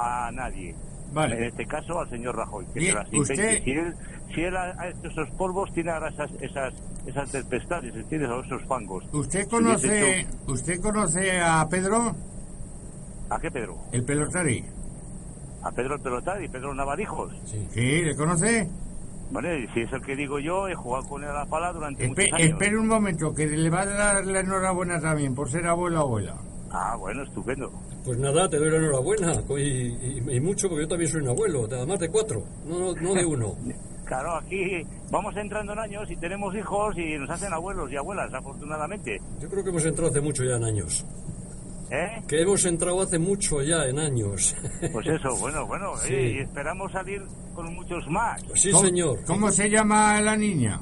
A nadie. Vale. En este caso al señor Rajoy. Que Bien, se usted- Si él, si él ha ha hecho esos polvos, tiene ahora esas, esas, esas tempestades, ¿entiendes? O esos fangos. ¿Usted conoce, hecho- usted conoce a Pedro, ¿A qué Pedro? el pelotari? A Pedro el Pelotari, Pedro Navadijos. Sí, ¿le conoce? Y si es el que digo yo, he jugado con él a la pala durante Espe- muchos años. espere un momento, que le va a dar la enhorabuena también por ser abuelo o abuela. Ah, bueno, estupendo. Pues nada, te doy la enhorabuena. Y, y- y mucho, porque yo también soy un abuelo, además de cuatro, no, no, no de uno. Claro, aquí vamos entrando en años y tenemos hijos y nos hacen abuelos y abuelas, afortunadamente. Yo creo que hemos entrado hace mucho ya en años. ¿Eh? Que hemos entrado hace mucho ya en años. Pues eso, bueno, bueno, Sí. eh, y esperamos salir con muchos más. Sí, ¿Cómo- señor. ¿Cómo se llama la niña?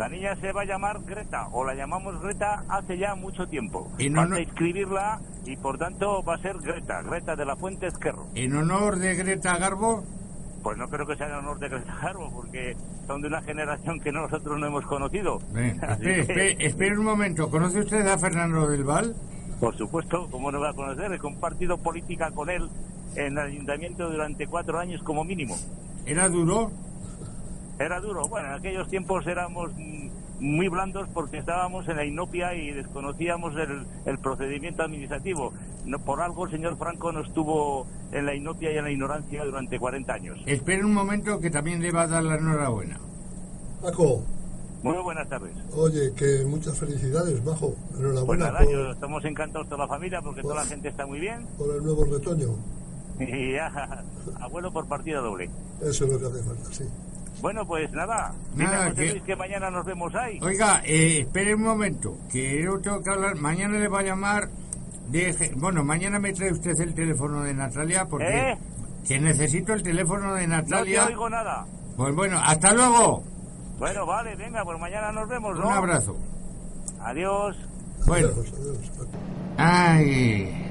La niña se va a llamar Greta, o la llamamos Greta hace ya mucho tiempo. Y no- Falta inscribirla y por tanto va a ser Greta, Greta de la Fuente Esquerro. ¿En honor de Greta Garbo? Pues no creo que sea en honor de Greta Garbo, porque son de una generación que nosotros no hemos conocido. Espere, espere, espere un momento. ¿Conoce usted a Fernando del Val? Por supuesto, como no va a conocer, he compartido política con él en el ayuntamiento durante cuatro años como mínimo. ¿Era duro? Era duro. Bueno, en aquellos tiempos éramos mm, muy blandos porque estábamos en la inopia y desconocíamos el, el procedimiento administrativo. No, por algo el señor Franco no estuvo en la inopia y en la ignorancia durante 40 años. Espere un momento que también le va a dar la enhorabuena. Paco, Muy buenas tardes. oye, que muchas felicidades. Pues Enhorabuena nada, yo- por, estamos encantados toda la familia porque toda la gente está muy bien. por el nuevo retoño. Y ya, abuelo por partida doble. Eso es lo que hace falta, sí. Bueno, pues nada, Nada, José que- Luis que mañana nos vemos ahí. Oiga, eh, espere un momento, que yo tengo que hablar. Mañana le va a llamar. de- bueno, mañana me trae usted el teléfono de Natalia porque. ¿Eh? Que necesito el teléfono de No te Natalia. oigo nada. Pues bueno, hasta luego. Bueno, vale, venga, pues mañana nos vemos, ¿no? Un abrazo. Adiós. Bueno. Adiós, adiós, Paco. Ay,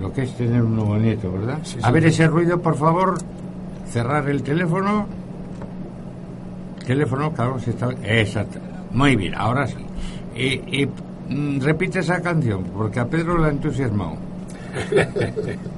lo que es tener un nuevo nieto, ¿verdad? Sí, a ver ese ruido, por favor. Cerrar el teléfono. Teléfono, claro, se está. Exacto. Muy bien, ahora sí. Y, mm, repite esa canción, porque a Pedro la ha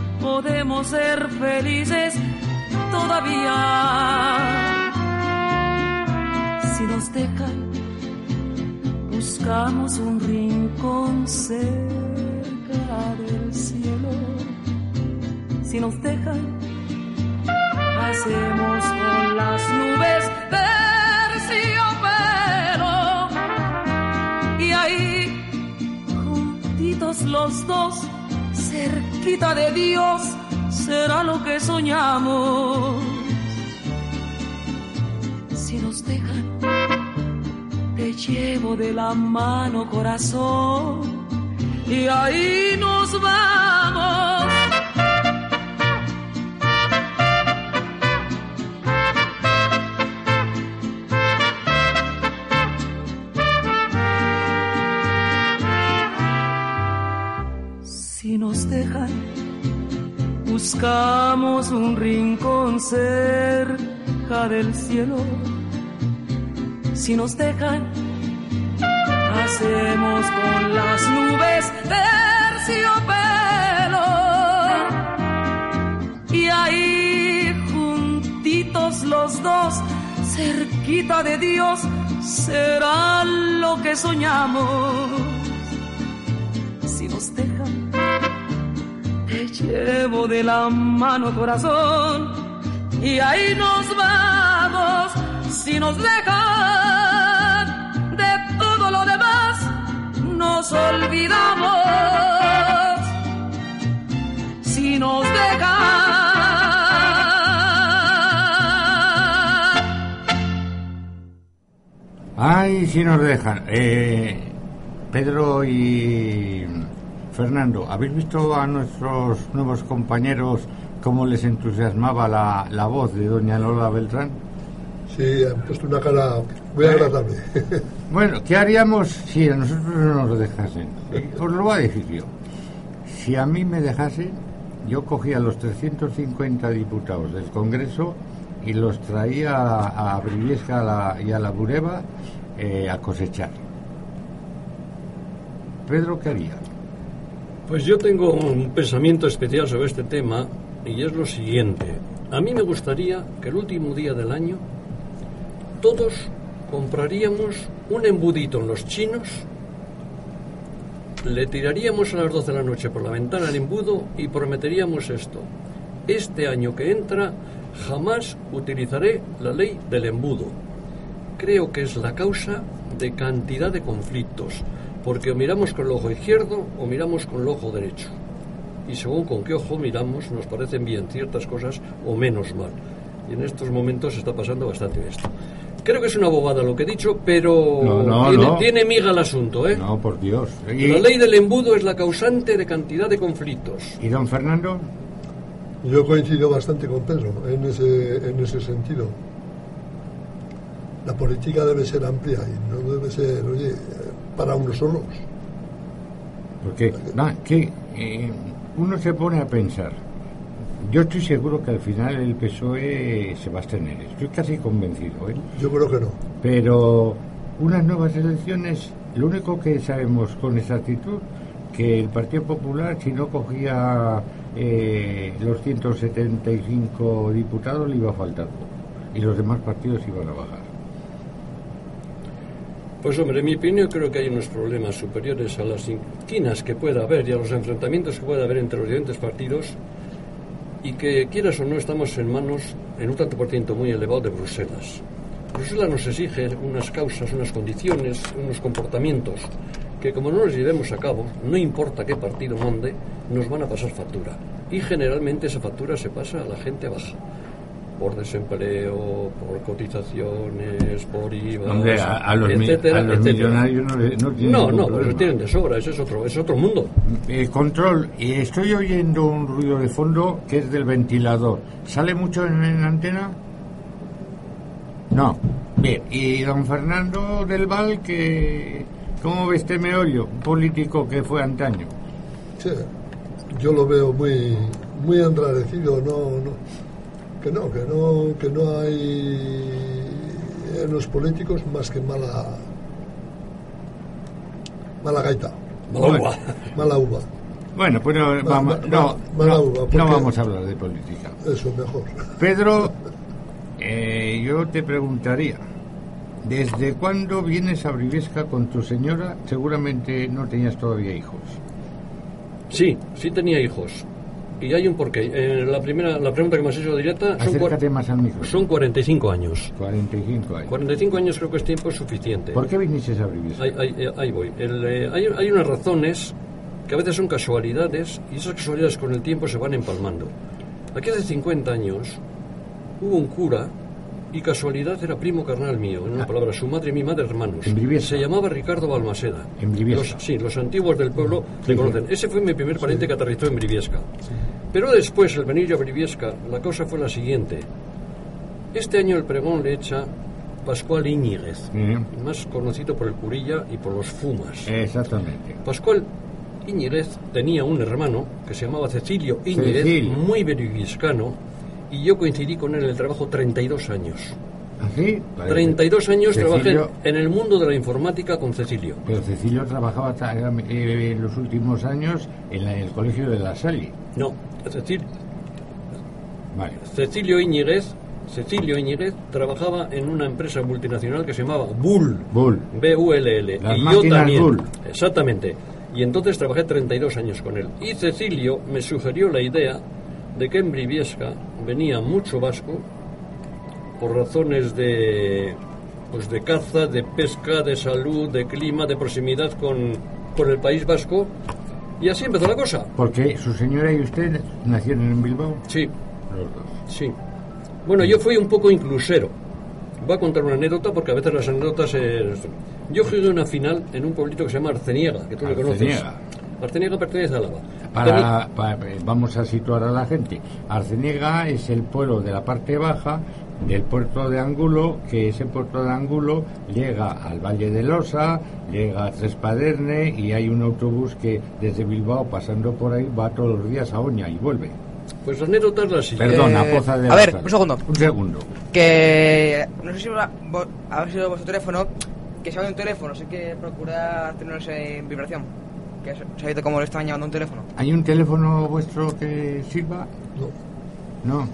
podemos ser felices todavía. Si nos dejan, buscamos un rincón cerca del cielo. Si nos dejan, hacemos con las nubes terciopelo. Y ahí, juntitos los dos, cerquita de Dios, será lo que soñamos. Si nos dejan, te llevo de la mano corazón y ahí nos vamos. Buscamos un rincón cerca del cielo. si nos dejan. Hacemos con las nubes terciopelo. Y ahí juntitos los dos, cerquita de Dios, será lo que soñamos. Llevo de la mano corazón y ahí nos vamos si nos dejan de todo lo demás nos olvidamos si nos dejan Ay, si nos dejan. Eh, Pedro y Fernando, ¿habéis visto a nuestros nuevos compañeros cómo les entusiasmaba la, la voz de doña Lola Beltrán? Sí, han puesto una cara muy agradable. Bueno, ¿qué haríamos si a nosotros no nos dejasen? Os lo voy a decir yo. Si a mí me dejasen, yo cogía los 350 diputados del Congreso y los traía a, a Briviesca la- y a la Bureba eh, a cosechar. Pedro, ¿qué haría? Pues yo tengo un pensamiento especial sobre este tema y es lo siguiente. A mí me gustaría que el último día del año todos compraríamos un embudito en los chinos, le tiraríamos a las 12 de la noche por la ventana el embudo y prometeríamos esto. Este año que entra jamás utilizaré la ley del embudo. Creo que es la causa de cantidad de conflictos, porque o miramos con el ojo izquierdo o miramos con el ojo derecho. Y según con qué ojo miramos, nos parecen bien ciertas cosas o menos mal. Y en estos momentos está pasando bastante esto. Creo que es una bobada lo que he dicho, pero No, no, tiene, no. tiene miga el asunto, ¿eh? No, por Dios. ¿Y, La ley del embudo es la causante de cantidad de conflictos. ¿y don Fernando? Yo coincido bastante con Pedro en ese, en ese sentido. La política debe ser amplia y no debe ser, oye, para unos solos. Porque que eh, uno se pone a pensar. Yo estoy seguro que al final el PSOE se va a abstener. Estoy casi convencido. ¿eh? Yo creo que no. Pero unas nuevas elecciones, lo único que sabemos con exactitud que el Partido Popular, si no cogía eh, los 175 diputados, le iba a faltar poco. Y los demás partidos iban a bajar. Pues hombre, en mi opinión creo que hay unos problemas superiores a las inquinas que pueda haber y a los enfrentamientos que pueda haber entre los diferentes partidos y que quieras o no estamos en manos en un tanto por ciento muy elevado de Bruselas. Bruselas nos exige unas causas, unas condiciones, unos comportamientos que como no los llevemos a cabo, no importa qué partido mande, nos van a pasar factura. Y generalmente esa factura se pasa a la gente baja. Por desempleo, por cotizaciones, por IVA, Hombre, a, a los, etcétera, a los etcétera. millonarios no, le- no tienen No, no, pues tienen de sobra, ese es otro, es otro mundo. Eh, control, y estoy oyendo un ruido de fondo que es del ventilador. ¿Sale mucho en, en antena? No. Bien, y don Fernando del Val, que, ¿cómo ve este meollo? Un político que fue antaño. Sí, yo lo veo muy, muy enrarecido, no, no, que no, que no, que no hay en los políticos más que mala, mala gaita, Mala uva. mala uva, Bueno, pues no, Ma- vamos, ma- no, mala no, uva, no porque- vamos a hablar de política. eso mejor. Pedro, eh, yo te preguntaría, ¿desde cuándo vienes a Briviesca con tu señora? Seguramente no tenías todavía hijos. Sí, sí tenía hijos. Y hay un porqué. Eh, la primera, la pregunta que me has hecho directa son, Acércate más al micro. son 45 años. 45 años. 45 años creo que es tiempo suficiente. ¿Por qué viniste a Briviesca? Ahí, ahí- eh, ahí voy. El, eh, hay, hay unas razones que a veces son casualidades y esas casualidades con el tiempo se van empalmando. Aquí hace 50 años hubo un cura y casualidad era primo carnal mío, en una palabra, su madre y mi madre hermanos. En Briviesca. Se llamaba Ricardo Balmaseda. En Briviesca. Los- sí, los antiguos del pueblo Sí, le conocen. Ese fue mi primer pariente que aterrizó en Briviesca. Pero después, el venir yo a Briviesca, la cosa fue la siguiente. Este año el pregón le echa Pascual Íñiguez, Eh, más conocido por el curilla y por los fumas. exactamente. Pascual Íñiguez tenía un hermano que se llamaba Cecilio Íñiguez, Cecilio. muy beriviscano, y yo coincidí con él en el trabajo 32 años. ¿Sí? 32 años trabajé Cecilio- en el mundo de la informática con Cecilio. Pero Cecilio trabajaba eh, en los últimos años en, la- en el colegio de la Salle. No, Cecil- Vale. Cecilio Íñiguez, Cecilio Íñiguez trabajaba en una empresa multinacional que se llamaba Bull. Bull. B-U-L-L. Y yo también. Bull. Exactamente. Y entonces trabajé 32 años con él. Y Cecilio me sugirió la idea de que en Briviesca venía mucho vasco por razones de pues de caza, de pesca, de salud, de clima, de proximidad con, con el País Vasco. Y así empezó la cosa. Porque su señora y usted nacieron en Bilbao. Sí, Los dos. Sí. Bueno, yo fui un poco inclusero. Voy a contar una anécdota porque a veces las anécdotas es... Yo jugué una final en un pueblito que se llama Arceniega, que tú le conoces. Arceniega. Arceniega pertenece a Álava. Para, pa- vamos a situar a la gente. Arceniega es el pueblo de la parte baja del puerto de Angulo, que ese puerto de Angulo llega al Valle de Losa, llega a Trespaderne y hay un autobús que desde Bilbao pasando por ahí va todos los días a Oña y vuelve. Pues la anécdota es la siguiente. Perdón, a Eh, Poza de a ver, un segundo. Un segundo. Que no sé si va- habrá sido vuestro teléfono, que si va un teléfono, sé que procurar tenerlos en vibración. Que sabéis cómo le estaban llamando un teléfono. ¿Hay un teléfono vuestro que sirva? No.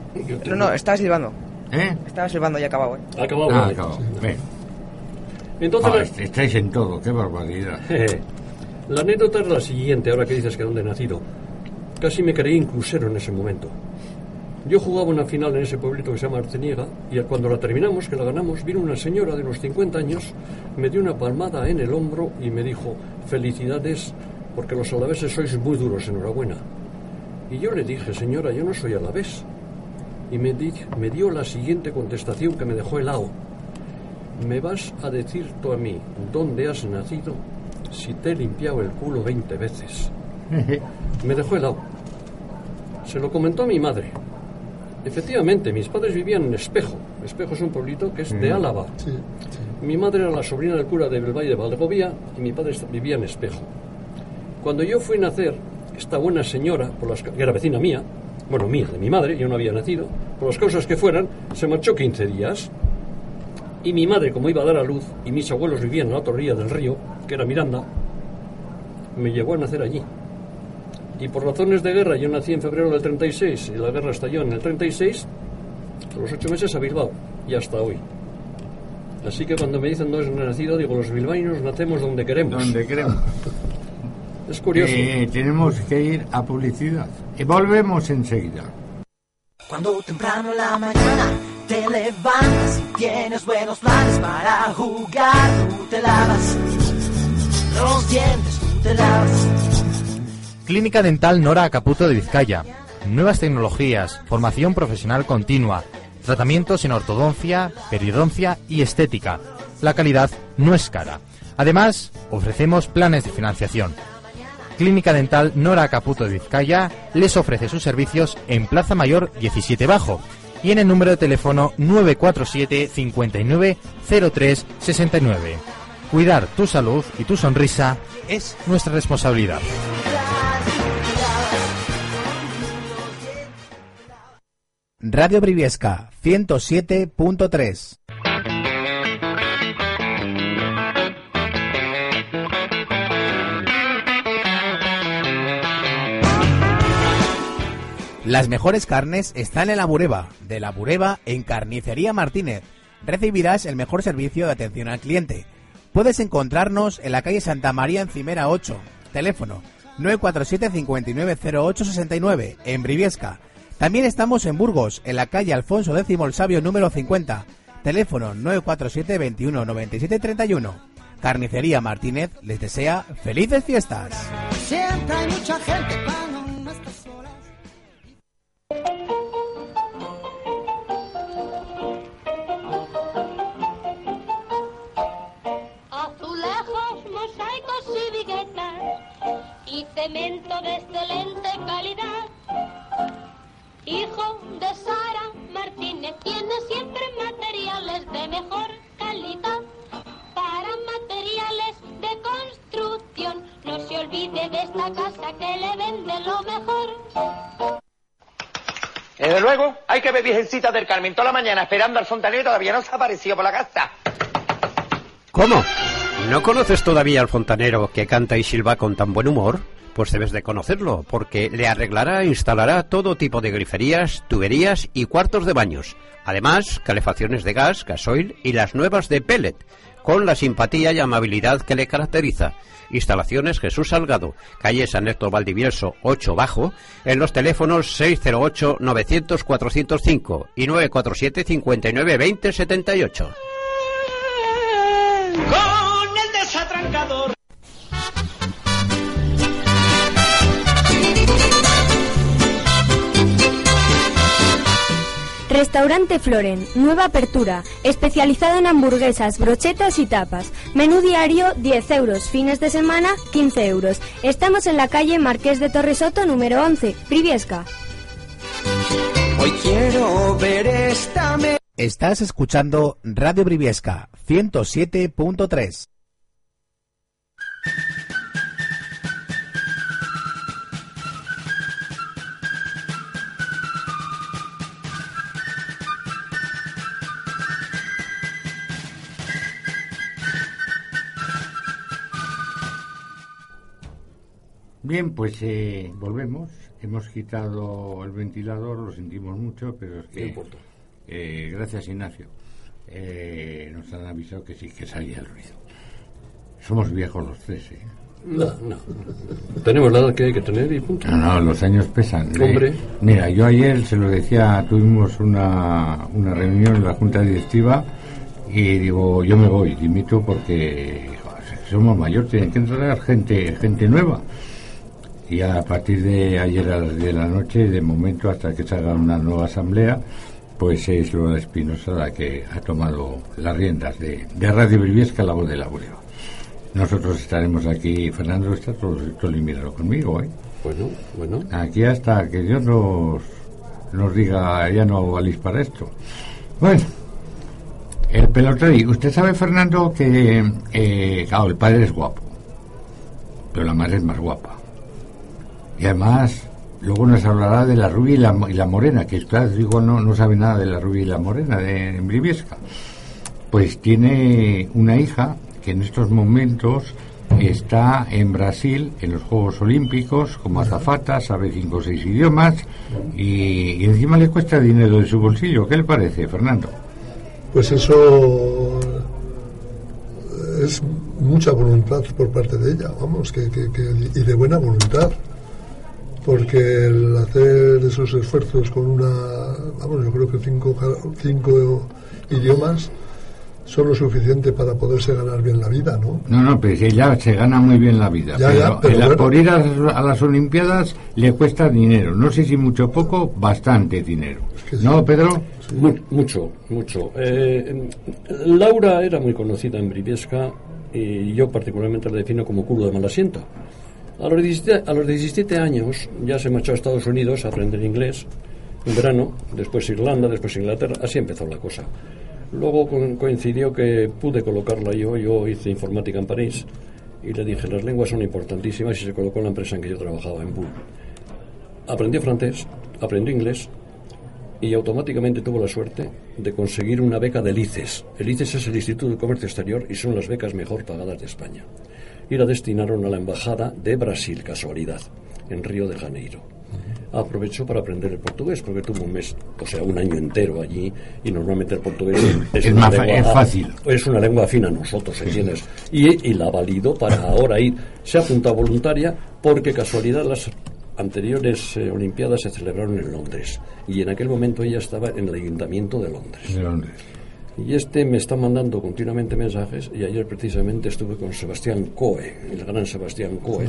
No, no, estaba silbando. ¿Eh? Estaba silbando y ha acabado, ¿eh? Acabado. Ah, acabado. Ven. Entonces, Ah, la- est- estáis en todo, qué barbaridad. la anécdota es la siguiente, ahora que dices que dónde he nacido. Casi me creí inclusero en ese momento. Yo jugaba una final en ese pueblito que se llama Arceniega y cuando la terminamos, que la ganamos, vino una señora de unos 50 años, me dio una palmada en el hombro y me dijo, felicidades, porque los alaveses sois muy duros, enhorabuena. Y yo le dije, señora, yo no soy alavés. Y me, di- me dio la siguiente contestación que me dejó helado. ¿Me vas a decir tú a mí dónde has nacido si te he limpiado el culo 20 veces? Me dejó helado. Se lo comentó a mi madre. Efectivamente, mis padres vivían en Espejo. Espejo es un pueblito que es de Álava. Sí, sí. Mi madre era la sobrina del cura de Belvalle de Valdegovía y mi padre vivía en Espejo. Cuando yo fui a nacer, esta buena señora, por las, que era vecina mía, bueno, mía, de mi madre, yo no había nacido, por las causas que fueran, se marchó 15 días. Y mi madre, como iba a dar a luz, y mis abuelos vivían en la otra orilla del río, que era Miranda, me llevó a nacer allí. Y por razones de guerra, yo nací en febrero del 36 y la guerra estalló en el 36, a los ocho meses a Bilbao y hasta hoy. Así que cuando me dicen dónde he nacido, digo, los bilbaínos nacemos donde queremos. Donde queremos. Es curioso. Eh, tenemos que ir a publicidad. Y volvemos enseguida. Cuando temprano en la mañana te levantas y tienes buenos planes para jugar, tú te lavas los dientes, tú te lavas. Clínica Dental Nora Caputo de Vizcaya. Nuevas tecnologías, formación profesional continua, tratamientos en ortodoncia, periodoncia y estética. La calidad no es cara. Además, ofrecemos planes de financiación. Clínica Dental Nora Caputo de Vizcaya les ofrece sus servicios en Plaza Mayor 17 Bajo y en el número de teléfono 947 59 03 69. Cuidar tu salud y tu sonrisa es nuestra responsabilidad. Radio Briviesca 107.3 Las mejores carnes están en la Bureba. De la Bureba en Carnicería Martínez. Recibirás el mejor servicio de atención al cliente. Puedes encontrarnos en la calle Santa María Encimera 8. Teléfono 947 5908 69 en Briviesca. También estamos en Burgos, en la calle Alfonso X el Sabio número 50. Teléfono 947 21 97 31. Carnicería Martínez les desea felices fiestas. Siempre hay mucha gente. Azulejos, mosaicos y viguetas y cemento de excelente calidad. Hijo de Sara Martínez tiene siempre materiales de mejor luego, hay que ver Virgencita del Carmen toda la mañana esperando al fontanero todavía no se ha aparecido por la casa. ¿Cómo? ¿No conoces todavía al fontanero que canta y silba con tan buen humor? Pues debes de conocerlo, porque le arreglará e instalará todo tipo de griferías, tuberías y cuartos de baños. Además, calefacciones de gas, gasoil y las nuevas de pellet, con la simpatía y amabilidad que le caracteriza. Instalaciones Jesús Salgado, calle San Héctor Valdivieso 8 Bajo, en los teléfonos 608-900-405 y 947-5920-78. Con el desatrancador. Restaurante Floren, nueva apertura, especializado en hamburguesas, brochetas y tapas. Menú diario 10 euros, fines de semana 15 euros. Estamos en la calle Marqués de Torresoto número 11, Priviesca. Hoy quiero ver esta me... Estás escuchando Radio Briviesca 107.3. Bien, pues eh, volvemos. Hemos quitado el ventilador, lo sentimos mucho, pero es que... No importa. eh, gracias, Ignacio. Eh, nos han avisado que sí que salía el ruido. Somos viejos los tres, ¿eh? No, no. Tenemos la edad que hay que tener y punto. No, no, los años pesan. Hombre. mira, yo ayer se lo decía, tuvimos una, una reunión en la Junta Directiva y digo, yo me voy, dimito porque joder, somos mayores, tienen que entrar gente, gente nueva. Y a partir de ayer a las 10 de la noche, de momento hasta que se haga una nueva asamblea, pues es Lola Espinosa la que ha tomado las riendas de, de Radio Briviesca, la voz de la Bureba. Nosotros estaremos aquí, Fernando está todo, todo eliminado conmigo, ¿eh? Bueno, bueno. Aquí hasta que Dios nos, nos diga, ya no valís para esto. Bueno, el pelotari. Usted sabe, Fernando, que, eh, claro, el padre es guapo, pero la madre es más guapa. Y además, luego nos hablará de la rubia y la, morena, que usted, digo, no, no sabe nada de la rubia y la morena de, Briviesca. Pues tiene una hija que en estos momentos está en Brasil en los Juegos Olímpicos como azafata, sabe cinco o seis idiomas y, y encima le cuesta dinero de su bolsillo. ¿Qué le parece, Fernando? Pues eso es mucha voluntad por parte de ella, vamos, que, que- que- y de buena voluntad. Porque el hacer esos esfuerzos con una, vamos, yo creo que cinco, cinco idiomas son lo suficiente para poderse ganar bien la vida, ¿no? No, no, pero si ella se gana muy bien la vida. Ya, pero ya, pero el- bueno. por ir a, a las Olimpiadas le cuesta dinero. No sé si mucho o poco, bastante dinero. ¿No, Pedro? Mu- mucho, mucho. Eh, Laura era muy conocida en Briviesca y yo particularmente la defino como culo de mal asiento. A los, 17, a los 17 años ya se marchó a Estados Unidos a aprender inglés, en verano, después Irlanda, después Inglaterra, así empezó la cosa. Luego co- coincidió que pude colocarla yo, yo hice informática en París y le dije, las lenguas son importantísimas y se colocó en la empresa en que yo trabajaba, en Bull. Aprendió francés, aprendió inglés y automáticamente tuvo la suerte de conseguir una beca del ICES. El ICES es el Instituto de Comercio Exterior y son las becas mejor pagadas de España. Y la destinaron a la Embajada de Brasil, casualidad, en Río de Janeiro. Aprovechó para aprender el portugués porque tuvo un mes, o sea, un año entero allí y normalmente el portugués es, Es una más lengua- es fácil. es una lengua afina a nosotros, ¿entiendes? Y, y la validó para ahora ir. Se ha apuntado voluntaria porque casualidad las anteriores eh, Olimpiadas se celebraron en Londres y en aquel momento ella estaba en el Ayuntamiento de Londres. De Londres. Y este me está mandando continuamente mensajes y ayer precisamente estuve con Sebastián Coe, el gran Sebastián Coe,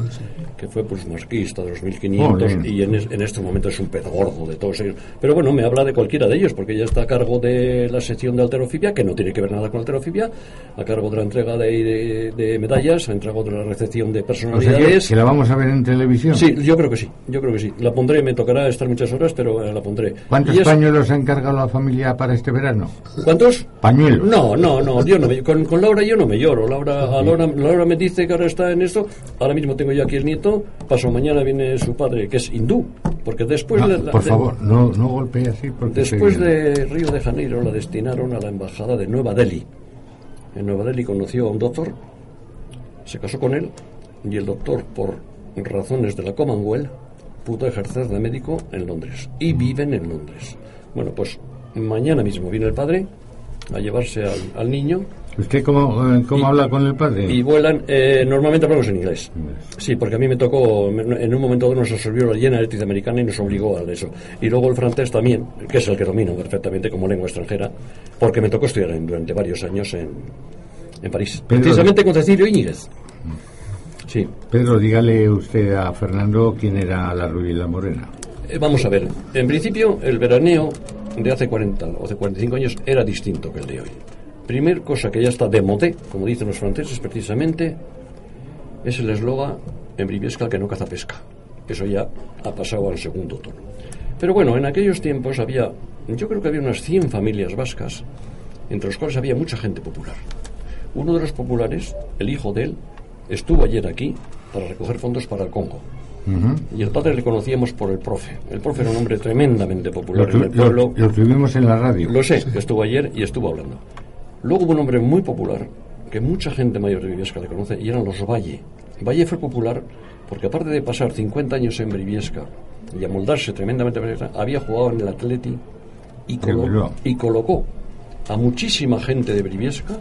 que fue pues marquista de los 1500 Joder. y en, es- en este momento es un pez gordo de todos ellos. Pero bueno, me habla de cualquiera de ellos porque ya está a cargo de la sección de alterofibia, que no tiene que ver nada con alterofibia, a cargo de la entrega de, de- de medallas, a cargo de la recepción de O sea, que, personalidades. que la vamos a ver en televisión. Sí, yo creo que sí, yo creo que sí. La pondré, me tocará estar muchas horas, pero eh, la pondré. ¿Cuántos es- pañuelos ha encargado la familia para este verano? ¿Cuántos? Pañuelos. No, no, no, yo no me, con, con Laura yo no me lloro. Laura, a Laura, Laura me dice que ahora está en esto. Ahora mismo tengo yo aquí el nieto. Paso mañana viene su padre, que es hindú. Porque después No, la- por de- favor, no, no golpee así porque después de Río de Janeiro la destinaron a la embajada de Nueva Delhi. En Nueva Delhi conoció a un doctor, se casó con él y el doctor, por razones de la Commonwealth, pudo ejercer de médico en Londres y viven en Londres. Bueno, pues mañana mismo viene el padre a llevarse al, al niño ¿Usted cómo, eh, cómo habla con el padre? y vuelan. eh, normalmente hablamos en inglés. Sí, porque a mí me tocó, en un momento nos absorbió la llena americana y nos obligó a eso. Y luego el francés también, que es el que domino perfectamente como lengua extranjera, porque me tocó estudiar en- durante varios años en, en París. Pedro- Precisamente con Cecilio Íñiguez. Sí. Pedro, dígale usted a Fernando quién era la rubia y la morena. Eh, vamos a ver, en principio el veraneo de hace 40 o de 45 años era distinto que el de hoy. Primer cosa que ya está de modé, como dicen los franceses precisamente, es el eslogan en Briviesca que no caza pesca. Eso ya ha pasado al segundo tono. Pero bueno, en aquellos tiempos había, yo creo que había unas 100 familias vascas, entre los cuales había mucha gente popular. Uno de los populares, el hijo de él, estuvo ayer aquí para recoger fondos para el Congo. Y el padre le conocíamos por el profe. El profe era un hombre tremendamente popular en el pueblo. lo- lo tuvimos en la radio. Lo sé, que estuvo ayer y estuvo hablando. Luego hubo un hombre muy popular, que mucha gente mayor de Briviesca le conoce, y eran los Valle. Valle fue popular porque aparte de pasar 50 años en Briviesca y amoldarse tremendamente, había jugado en el Atleti y, colo- Bilbao. y colocó a muchísima gente de Briviesca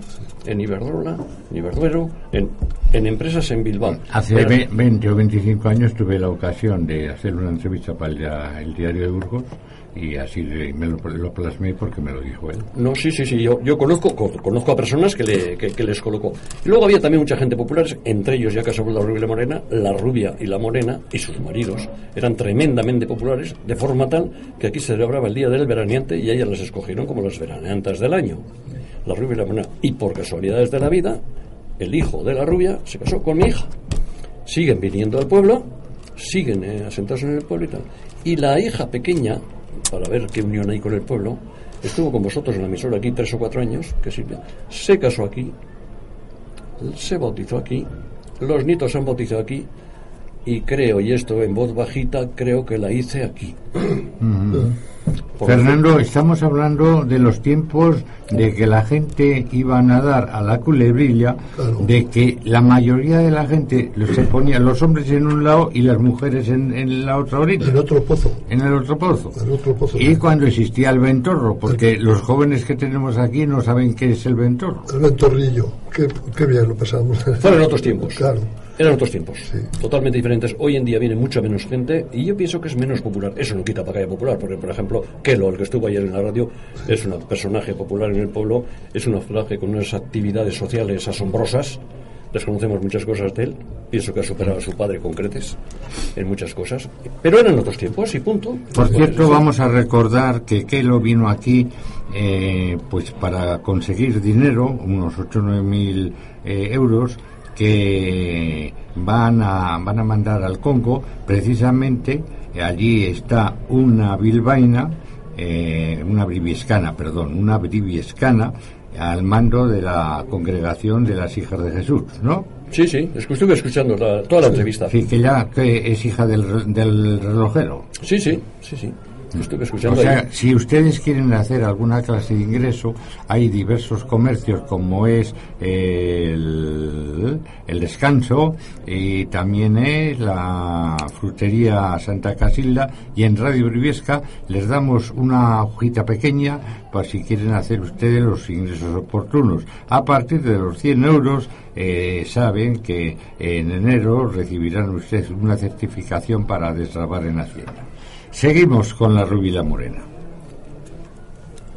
en Iberdrola, en Iberduero, en, en empresas en Bilbao. Hace Pero- ve- 20 o 25 años tuve la ocasión de hacer una entrevista para el diario de Burgos y así me lo, lo plasmé porque me lo dijo él. No, sí, sí, sí. Yo, yo conozco, co- conozco a personas que, le, que, que les colocó. Y luego había también mucha gente popular, entre ellos, ya que de la rubia y la morena, la rubia y la morena y sus maridos eran tremendamente populares, de forma tal que aquí se celebraba el Día del Veraneante y ellas las escogieron como las veraneantas del año. La rubia y la morena. Y por casualidades de la vida, el hijo de la rubia se casó con mi hija. Siguen viniendo al pueblo, siguen eh, asentados en el pueblo y tal. Y la hija pequeña, para ver qué unión hay con el pueblo, estuvo con vosotros en la emisora aquí tres o cuatro años, que Silvia, se casó aquí, se bautizó aquí, los nietos se han bautizado aquí, y creo, y esto en voz bajita, creo que la hice aquí. Por Fernando, estamos hablando de los tiempos de que la gente iba a nadar a la culebrilla, de que la mayoría de la gente se ponía los hombres en un lado y las mujeres en, en la otra orilla. En otro pozo. En el otro pozo. En otro pozo. Y cuando existía el ventorro, porque los jóvenes que tenemos aquí no saben qué es el ventorro. El ventorrillo. Qué, qué bien lo pasamos. Fueron otros tiempos. Claro. Eran otros tiempos, totalmente diferentes. Hoy en día viene mucha menos gente y yo pienso que es menos popular. Eso no quita para que haya popular, porque, por ejemplo, Kelo, el que estuvo ayer en la radio, es un personaje popular en el pueblo, es un personaje con unas actividades sociales asombrosas. Desconocemos muchas cosas de él. Pienso que ha superado a su padre con creces en muchas cosas. Pero eran otros tiempos y punto. Por cierto, Sí. vamos a recordar que Kelo vino aquí eh, pues para conseguir dinero, unos 8 o 9 mil eh, euros, que van a, van a mandar al Congo. Precisamente eh, allí está una bilbaína, eh, una briviescana, perdón, una briviescana al mando de la congregación de las hijas de Jesús, ¿no? Sí, sí, estuve escuchando la- toda la entrevista. Sí, que ya que es hija del, del relojero. Sí, sí, sí, sí. Estuve O sea, ahí. si ustedes quieren hacer alguna clase de ingreso, hay diversos comercios como es el, el descanso y también es la frutería Santa Casilda y en Radio Briviesca les damos una hojita pequeña para si quieren hacer ustedes los ingresos oportunos. A partir de los 100 euros eh, saben que en enero recibirán ustedes una certificación para destrabar en Hacienda. Seguimos con la rubia y la morena.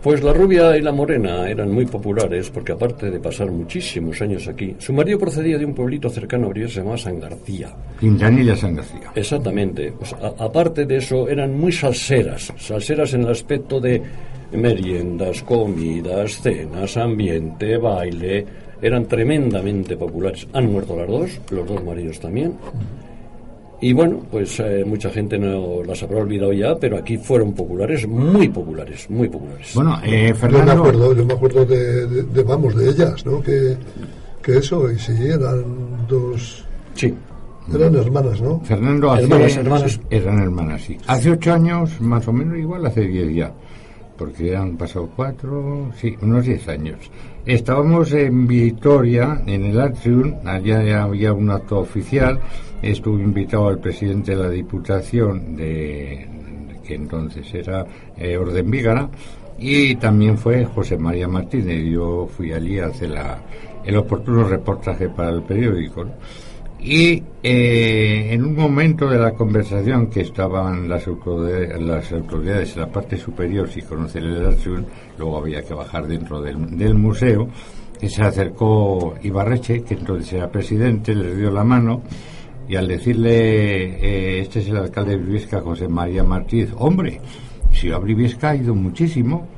Pues la rubia y la morena eran muy populares porque aparte de pasar muchísimos años aquí, su marido procedía de un pueblito cercano a Briviesca se llamaba San García. Quintanilla San García. Exactamente. Pues, a- aparte de eso, eran muy salseras. Salseras en el aspecto de meriendas, comidas, cenas, ambiente, baile. Eran tremendamente populares. Han muerto las dos, los dos maridos también. Y bueno, pues eh, mucha gente no las habrá olvidado ya, pero aquí fueron populares, muy populares, muy populares. Bueno, eh, Yo me Fernando, acuerdo, yo me acuerdo de, de- de, vamos, de ellas, ¿no? Que, que eso, y sí, eran dos... Sí. Eran hermanas, ¿no? Fernando hace, Hermanas, hermanas. eran hermanas, sí. Hace ocho años, más o menos, igual hace diez ya, porque han pasado cuatro, sí, unos diez años. Estábamos en Vitoria, en el Atrium, allá ya había un acto oficial, estuvo invitado el presidente de la Diputación, de, que entonces era eh, Orden Vígara, y también fue José María Martínez. Yo fui allí a hacer la, el oportuno reportaje para el periódico. Y eh, en un momento de la conversación que estaban las autoridades, las autoridades en la parte superior sin conocer el Atrium, luego había que bajar dentro del, del museo, que se acercó Ibarreche, que entonces era presidente, les dio la mano y al decirle, eh, este es el alcalde de Briviesca, José María Martínez, hombre, si yo a Briviesca he ido muchísimo,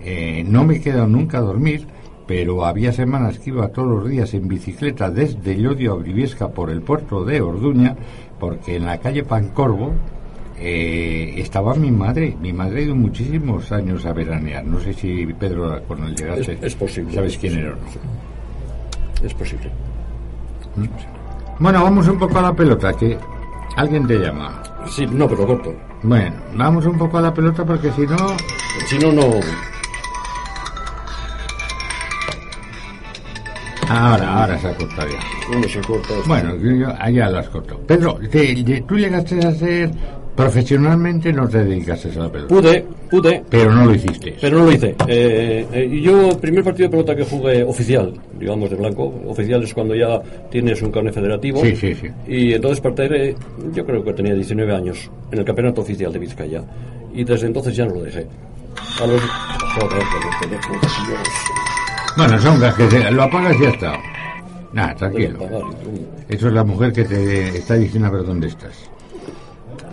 eh, no me he quedado nunca a dormir, pero había semanas que iba todos los días en bicicleta desde Llodio a Briviesca por el puerto de Orduña, porque en la calle Pancorvo eh, estaba mi madre. Mi madre ha ido muchísimos años a veranear. No sé si Pedro, cuando llegaste, Es- es posible. sabes quién era o no. Es posible. Bueno, vamos un poco a la pelota, que alguien te llama. Sí, no, pero corto. Bueno, vamos un poco a la pelota porque si no... Si no, no... Ahora, ahora se ha cortado ya. Bueno, yo- yo- allá lo has cortado. Pedro, te- te- tú llegaste a ser profesionalmente, no te dedicaste a la pelota. Pude, pude, Pero no lo hiciste. pero no lo hice. Eh, eh, y yo, primer partido de pelota que jugué oficial, digamos de blanco, oficial es cuando ya tienes un carnet federativo. Sí, sí, sí. Y entonces participé, yo creo que tenía 19 años, en el campeonato oficial de Vizcaya. Y desde entonces ya no lo dejé. A los... Joder, con los teléfonos, Dios. Bueno, son gas que se- lo apagas y ya está. Nada, tranquilo. Eso es la mujer que te está diciendo a ver dónde estás.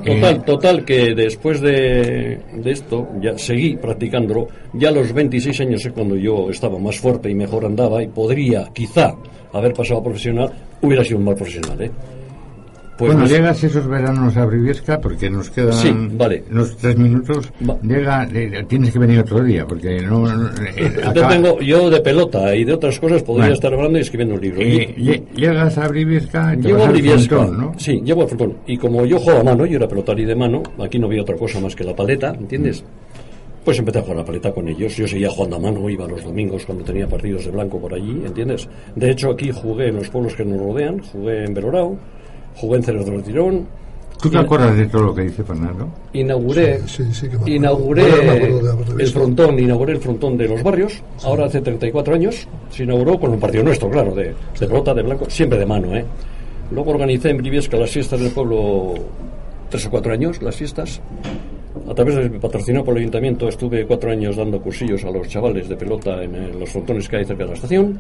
Total, Eh, total que después de, de esto ya seguí practicándolo. Ya a los 26 años es cuando yo estaba más fuerte y mejor andaba y podría quizá haber pasado a profesional, hubiera sido un mal profesional, ¿eh? Pues bueno, llegas esos veranos a Briviesca porque nos quedan Sí, vale. unos tres minutos. Llega, eh, tienes que venir otro día porque no. no, eh, acaba- tengo- yo de pelota y de otras cosas podría estar hablando y escribiendo un libro. Eh, Y- llegas a Briviesca y te Llevo vas a Briviesca, frontón, ¿no? sí, llevo al frontón. Y como yo juego a mano, yo era pelotari de mano, aquí no había otra cosa más que la paleta, ¿entiendes? Pues empecé a jugar a la paleta con ellos. Yo seguía jugando a mano, iba los domingos cuando tenía partidos de blanco por allí, ¿entiendes? De hecho, aquí jugué en los pueblos que nos rodean, jugué en Belorao, jugué en Ceres del Tirón, ¿Tú te Y- acuerdas de todo lo que dice Fernando? inauguré, Sí, sí, sí que me acuerdo. inauguré Bueno, el frontón, inauguré el frontón de los barrios, ahora hace 34 años, se inauguró con un partido nuestro, claro, de, de pelota, de blanco, siempre de mano, ¿eh? Luego organicé en Briviesca las fiestas del pueblo tres o cuatro años, las fiestas. A través de patrocinado por el ayuntamiento estuve cuatro años dando cursillos a los chavales de pelota en eh, los frontones que hay cerca de la estación.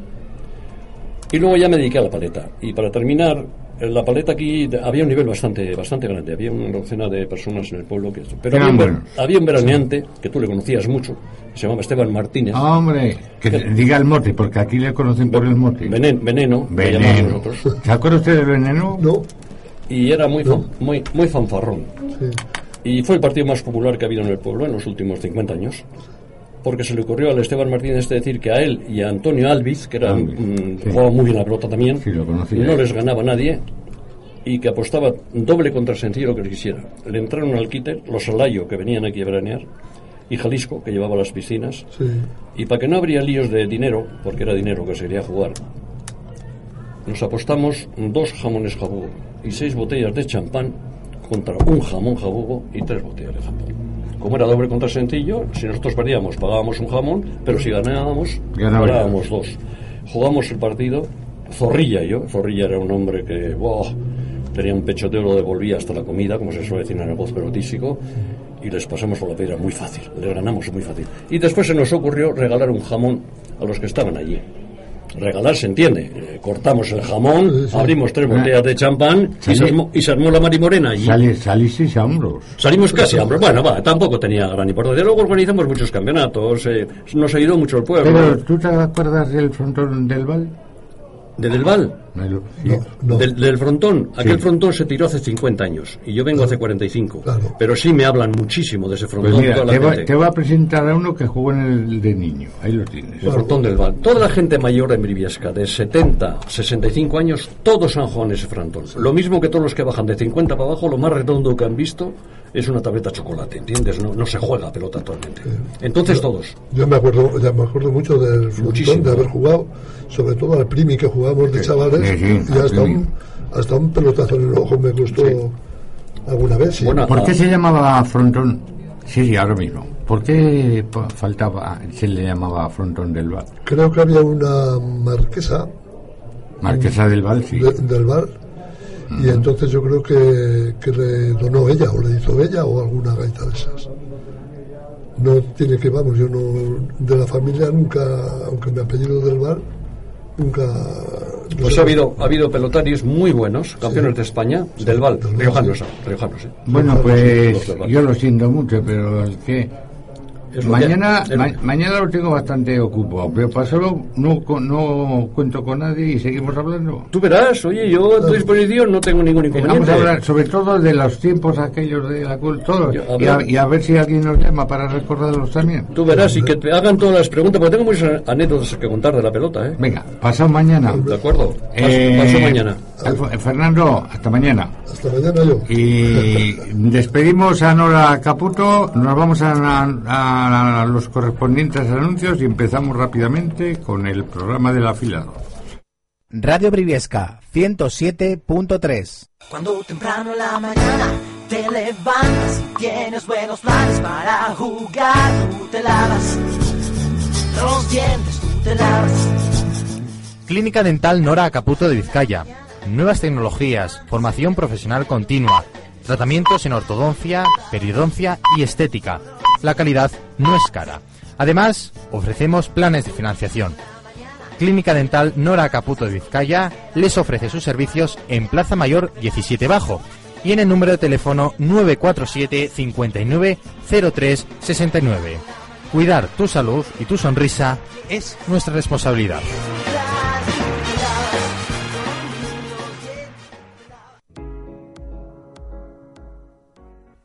Y luego ya me dediqué a la paleta. Y para terminar, en la paleta aquí había un nivel bastante bastante grande. Había una docena de personas en el pueblo. que Pero había un, había veraneante, que tú le conocías mucho, que se llamaba Esteban Martínez. Ah, hombre, que diga el mote, porque aquí le conocen por el mote. Venen- veneno, Veneno. nosotros. ¿Se acuerda usted del veneno? No. Y era muy, fan- muy, muy fanfarrón. Y fue el partido más popular que ha habido en el pueblo en los últimos 50 años. Porque se le ocurrió al Esteban Martínez de decir que a él y a Antonio Albiz, que era, mm, sí. jugaba muy bien la pelota también, Sí, lo conocía. no les ganaba nadie y que apostaba doble contra el sencillo lo que quisiera. Le entraron al quite los Alayo que venían aquí a veranear y Jalisco que llevaba las piscinas. Sí. Y para que no habría líos de dinero, porque era dinero que se quería jugar, nos apostamos dos jamones jabugo y seis botellas de champán contra un jamón jabugo y tres botellas de champán. Como era doble contra sencillo, si nosotros perdíamos pagábamos un jamón, pero si ganábamos, Ganaba ganábamos dos. Jugamos el partido, Zorrilla yo, Zorrilla era un hombre que tenía un pecho de oro, devolvía hasta la comida, como se suele decir en el voz pelotístico, y les pasamos por la piedra muy fácil, les ganamos muy fácil. Y después se nos ocurrió regalar un jamón a los que estaban allí. Regalar se entiende, eh, cortamos el jamón, abrimos tres botellas de champán y se, armó, y se armó la marimorena allí. Salisteis a hombros. Salimos casi a hombros. Bueno, va, tampoco tenía gran importancia. Luego organizamos muchos campeonatos, eh, nos ayudó mucho el pueblo. Pero, ¿tú te acuerdas del frontón del Val? ¿De Del Val? Del, del frontón. Aquel Sí. frontón se tiró hace 50 años y yo vengo hace 45. Pero sí me hablan muchísimo de ese Pues frontón. mira, toda la te, va, gente. te voy a presentar a uno que jugó en el de niño. Ahí lo tienes. El frontón del Val. Toda la gente mayor en Briviesca, de 70, 65 años, todos han jugado en ese frontón. Lo mismo que todos los que bajan de 50 para abajo, lo más redondo que han visto es una tableta de chocolate, ¿entiendes? No, no se juega pelota actualmente. Entonces todos. Yo me acuerdo, ya me acuerdo mucho del frontón, Muchísimo. de haber jugado, sobre todo al primi que jugábamos de chavales, sí, sí, y hasta un, hasta un pelotazo en el ojo me costó alguna vez. sí. ¿Por qué se llamaba frontón? Sí, sí, ahora mismo. ¿Por qué faltaba, se le llamaba frontón del Val? Creo que había una marquesa Marquesa del Val, sí. de- del bar, y entonces yo creo que, que le donó ella, o le hizo ella, o alguna gaita de esas. No tiene que, vamos, yo no, de la familia nunca, aunque me apellido del bar, nunca... Pues ha habido, ha habido pelotarios muy buenos, campeones de España, del Val, riojanos, riojanos, ¿eh? Bueno, pues yo lo siento mucho, pero es que mañana que- ma- mañana lo tengo bastante ocupado, pero pasado no, co- no cuento con nadie y seguimos hablando. Tú verás, oye, yo a tu disposición no tengo ningún Vamos inconveniente. a hablar sobre todo de los tiempos aquellos de la cultura y, a, y a ver si alguien nos llama para recordarlos también. Tú verás y que te hagan todas las preguntas, porque tengo muchas anécdotas que contar de la pelota, ¿eh? Venga, pasado mañana. De acuerdo. Paso, Eh, paso mañana. Alfo- Fernando, hasta mañana. Hasta mañana yo. Y despedimos a Nora Caputo, nos vamos a, a- a los correspondientes anuncios y empezamos rápidamente con el programa del afilado. Radio Briviesca 107.3. Cuando temprano en la mañana te levantas y tienes buenos planes para jugar, tú te lavas los dientes, tú te lavas. Clínica Dental Nora Caputo de Vizcaya. Nuevas tecnologías, formación profesional continua, tratamientos en ortodoncia, periodoncia y estética. La calidad no es cara. Además, ofrecemos planes de financiación. Clínica Dental Nora Caputo de Vizcaya les ofrece sus servicios en Plaza Mayor 17 Bajo y en el número de teléfono 947 59 03 69. Cuidar tu salud y tu sonrisa es nuestra responsabilidad.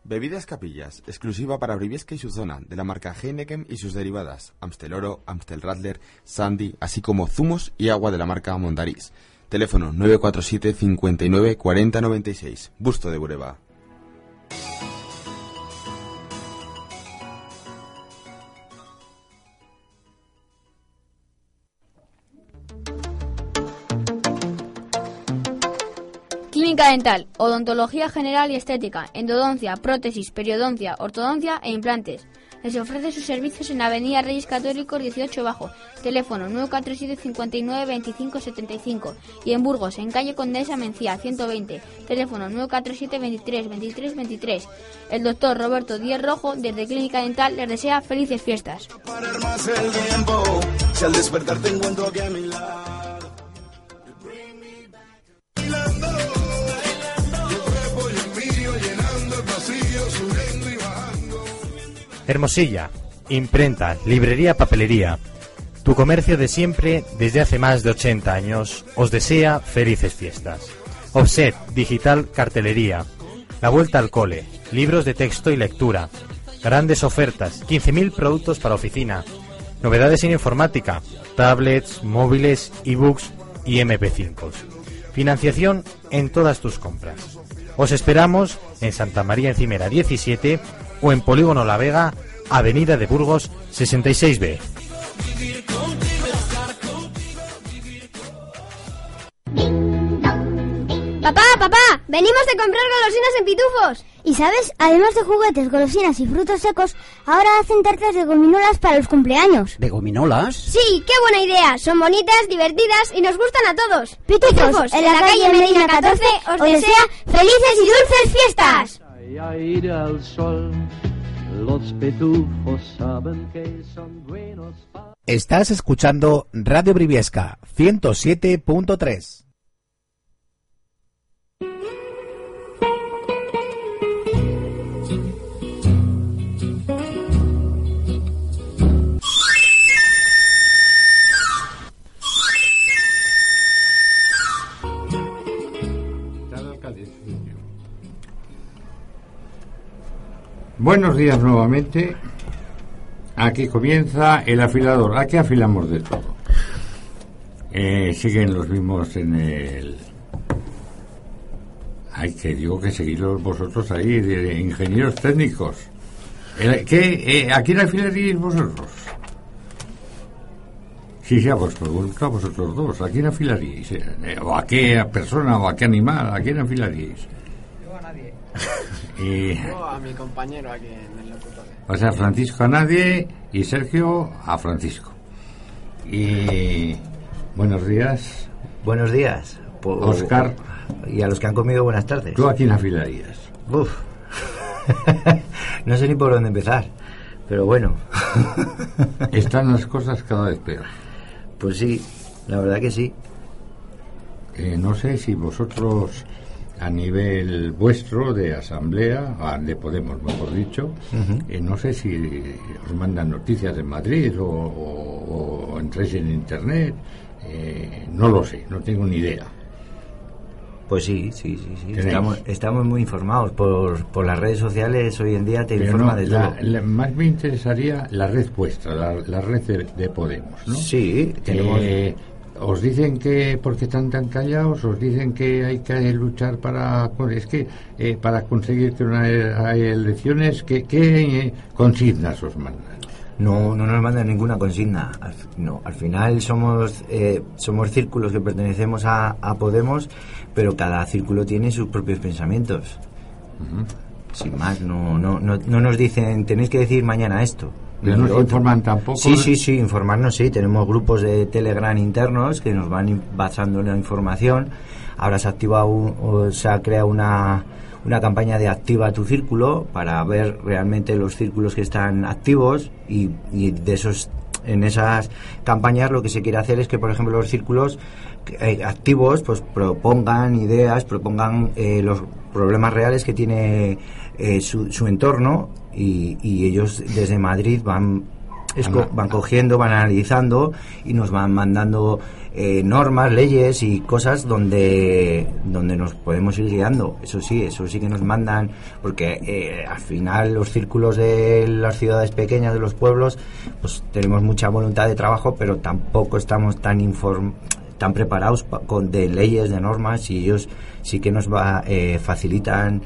Bebidas Capillas, exclusiva para Briviesca y su zona, de la marca Heineken y sus derivadas, Amstel Oro, Amstel Radler, Sandy, así como zumos y agua de la marca Mondariz. Teléfono 947 59 40 96, Busto de Bureba. Clínica dental, odontología general y estética, endodoncia, prótesis, periodoncia, ortodoncia e implantes. Les ofrece sus servicios en Avenida Reyes Católicos 18 Bajo, teléfono 947 59 25 75 y en Burgos, en calle Condesa Mencía 120, teléfono 947 23 23 23. El doctor Roberto Díez Rojo, desde Clínica Dental, les desea felices fiestas. Hermosilla, imprenta, librería, papelería. Tu comercio de siempre, desde hace más de 80 años, os desea felices fiestas. Offset, digital, cartelería. La vuelta al cole, libros de texto y lectura. Grandes ofertas, 15.000 productos para oficina. Novedades en informática, tablets, móviles, ebooks y MP5. Financiación en todas tus compras. Os esperamos en Santa María Encimera 17 o en Polígono La Vega, Avenida de Burgos 66B. Papá, papá, venimos de comprar golosinas en Pitufos. Y sabes, además de juguetes, golosinas y frutos secos, ahora hacen tartas de gominolas para los cumpleaños. ¿De gominolas? Sí, qué buena idea. Son bonitas, divertidas y nos gustan a todos. Pitufos, en la calle Medina 14, os desea felices y dulces fiestas. Y aire al sol, los pitufos saben que son buenos. Estás escuchando Radio Briviesca 107.3. Buenos días nuevamente. Aquí comienza el afilador. Aquí afilamos de todo. Eh, siguen los mismos en el. Hay que digo que seguiros vosotros ahí, de ingenieros técnicos. El- ¿Qué, eh, ¿A quién afilaríais vosotros? Sí, sí, os pregunto a vosotros dos. ¿A quién afilaríais? Eh, ¿O a qué persona o a qué animal? ¿A quién afilaríais? Yo a nadie. Y, Yo a mi compañero aquí en el locutorio. o sea, Francisco a nadie y Sergio a Francisco. Y buenos días. Buenos días. Po- Oscar. Y a los que han comido, buenas tardes. ¿Tú a quién afilarías? Uf. no sé ni por dónde empezar. Pero bueno. Están las cosas cada vez peor. Pues sí, la verdad que sí. Eh, no sé si vosotros, a nivel vuestro de asamblea, de Podemos, mejor dicho, eh, no sé si os mandan noticias de Madrid o, o- o entréis en Internet. eh, no lo sé, no tengo ni idea. Pues sí, sí, sí. sí. Estamos, estamos muy informados por, por las redes sociales. Hoy en día te Pero informa no, de la- todo. la- más me interesaría la red vuestra, la, la red de, de Podemos, ¿no? Sí, tenemos- Eh, os dicen que porque están tan callados, os dicen que hay que luchar para es que eh, para conseguir que una hay elecciones, ¿qué, qué eh, consignas os mandan? No, no nos mandan ninguna consigna. Al, no, al final somos eh, somos círculos que pertenecemos a, a Podemos, pero cada círculo tiene sus propios pensamientos. Sin más, no, no, no, no nos dicen tenéis que decir mañana esto. No lo se otro". informan tampoco Sí, de- sí, sí, informarnos sí. Tenemos grupos de Telegram internos que nos van basando la información. Ahora se ha activado, un- o se ha creado una, una campaña de activa tu círculo para ver realmente los círculos que están activos y, y de esos en esas campañas lo que se quiere hacer es que por ejemplo los círculos eh, activos pues propongan ideas propongan eh, los problemas reales que tiene eh, su, su entorno y, y ellos desde Madrid van esco- van cogiendo, van analizando y nos van mandando eh, normas, leyes y cosas donde, donde nos podemos ir guiando. Eso sí, eso sí que nos mandan, porque eh, al final los círculos de las ciudades pequeñas, de los pueblos, pues tenemos mucha voluntad de trabajo, pero tampoco estamos tan inform tan preparados pa- con de leyes, de normas y ellos sí que nos va, eh, facilitan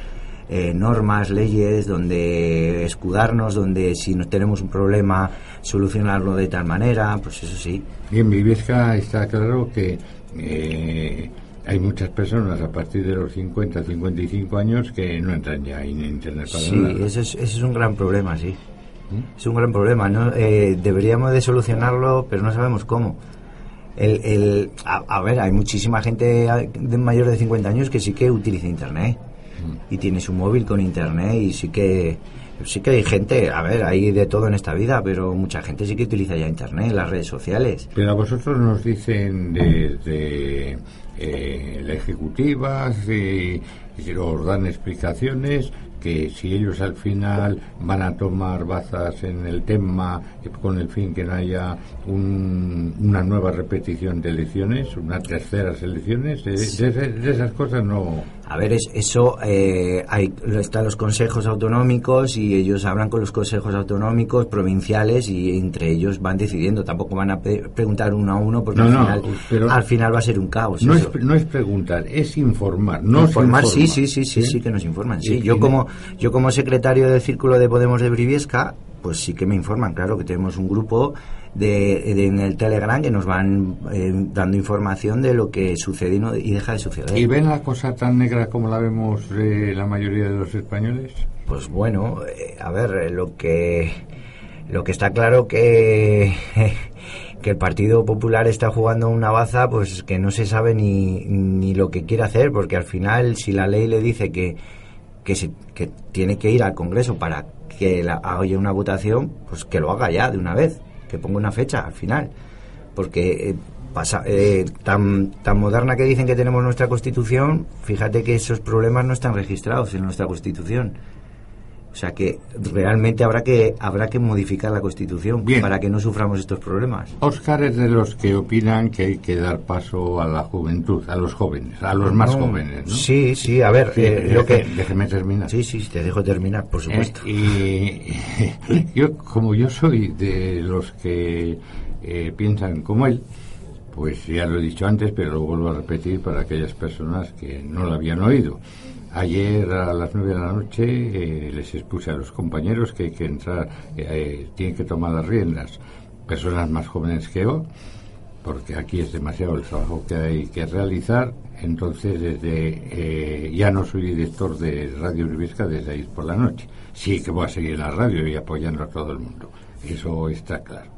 eh, normas, leyes, donde escudarnos, donde si no tenemos un problema solucionarlo de tal manera, pues eso sí. Y en Viviesca está claro que eh, hay muchas personas a partir de los 50, 55 años que no entran ya en Internet para Sí, nada. ese es, ese es un gran problema, sí. Es un gran problema, ¿no? Eh, deberíamos de solucionarlo, pero no sabemos cómo. El, el, a, a ver, hay muchísima gente de mayor de 50 años que sí que utiliza Internet y tiene su móvil con Internet y sí que sí que hay gente, a ver, hay de todo en esta vida, pero mucha gente sí que utiliza ya Internet, las redes sociales. Pero a vosotros nos dicen desde eh, la ejecutiva, si, si os dan explicaciones, que si ellos al final van a tomar bazas en el tema con el fin que no haya un- una nueva repetición de elecciones, unas terceras elecciones, de, de- de esas cosas no... A ver, es, eso eh, hay, están los consejos autonómicos y ellos hablan con los consejos autonómicos provinciales y entre ellos van decidiendo. Tampoco van a pe- preguntar uno a uno porque No, al, no, final, pero- al final va a ser un caos. No es, no es preguntar, es informar. No informar, sí, informa. sí, sí, sí, sí que nos informan. Sí, yo como yo como secretario del Círculo de Podemos de Briviesca, pues sí que me informan, claro, que tenemos un grupo de, de- en el Telegram que nos van eh, dando información de lo que sucede y, no- y deja de suceder. ¿Y ven la cosa tan negra como la vemos eh, la mayoría de los españoles? Pues bueno, eh, a ver, lo que lo que está claro que que el Partido Popular está jugando una baza, pues que no se sabe ni, ni lo que quiere hacer, porque al final si la ley le dice que que, se, que tiene que ir al Congreso para que la, haya una votación, pues que lo haga ya de una vez, que ponga una fecha al final, porque eh, pasa, eh, tan, tan moderna que dicen que tenemos nuestra Constitución, fíjate que esos problemas no están registrados en nuestra Constitución. O sea que realmente habrá que habrá que modificar la Constitución para que no suframos estos problemas. Oscar es de los que opinan que hay que dar paso a la juventud, a los jóvenes, a los más No, jóvenes, ¿no? Sí, sí, a ver, Sí, eh, lo que... Déjeme terminar. Sí, sí, te dejo terminar, por supuesto. Eh, y yo, como yo soy de los que eh, piensan como él, pues ya lo he dicho antes, pero lo vuelvo a repetir para aquellas personas que no lo habían oído. Ayer a las nueve de la noche eh, les expuse a los compañeros que hay que entrar, eh, eh, tienen que tomar las riendas personas más jóvenes que yo, porque aquí es demasiado el trabajo que hay que realizar. Entonces, desde ya no soy director de Radio Briviesca desde ahí por la noche. Sí que voy a seguir en la radio y apoyando a todo el mundo. Eso está claro.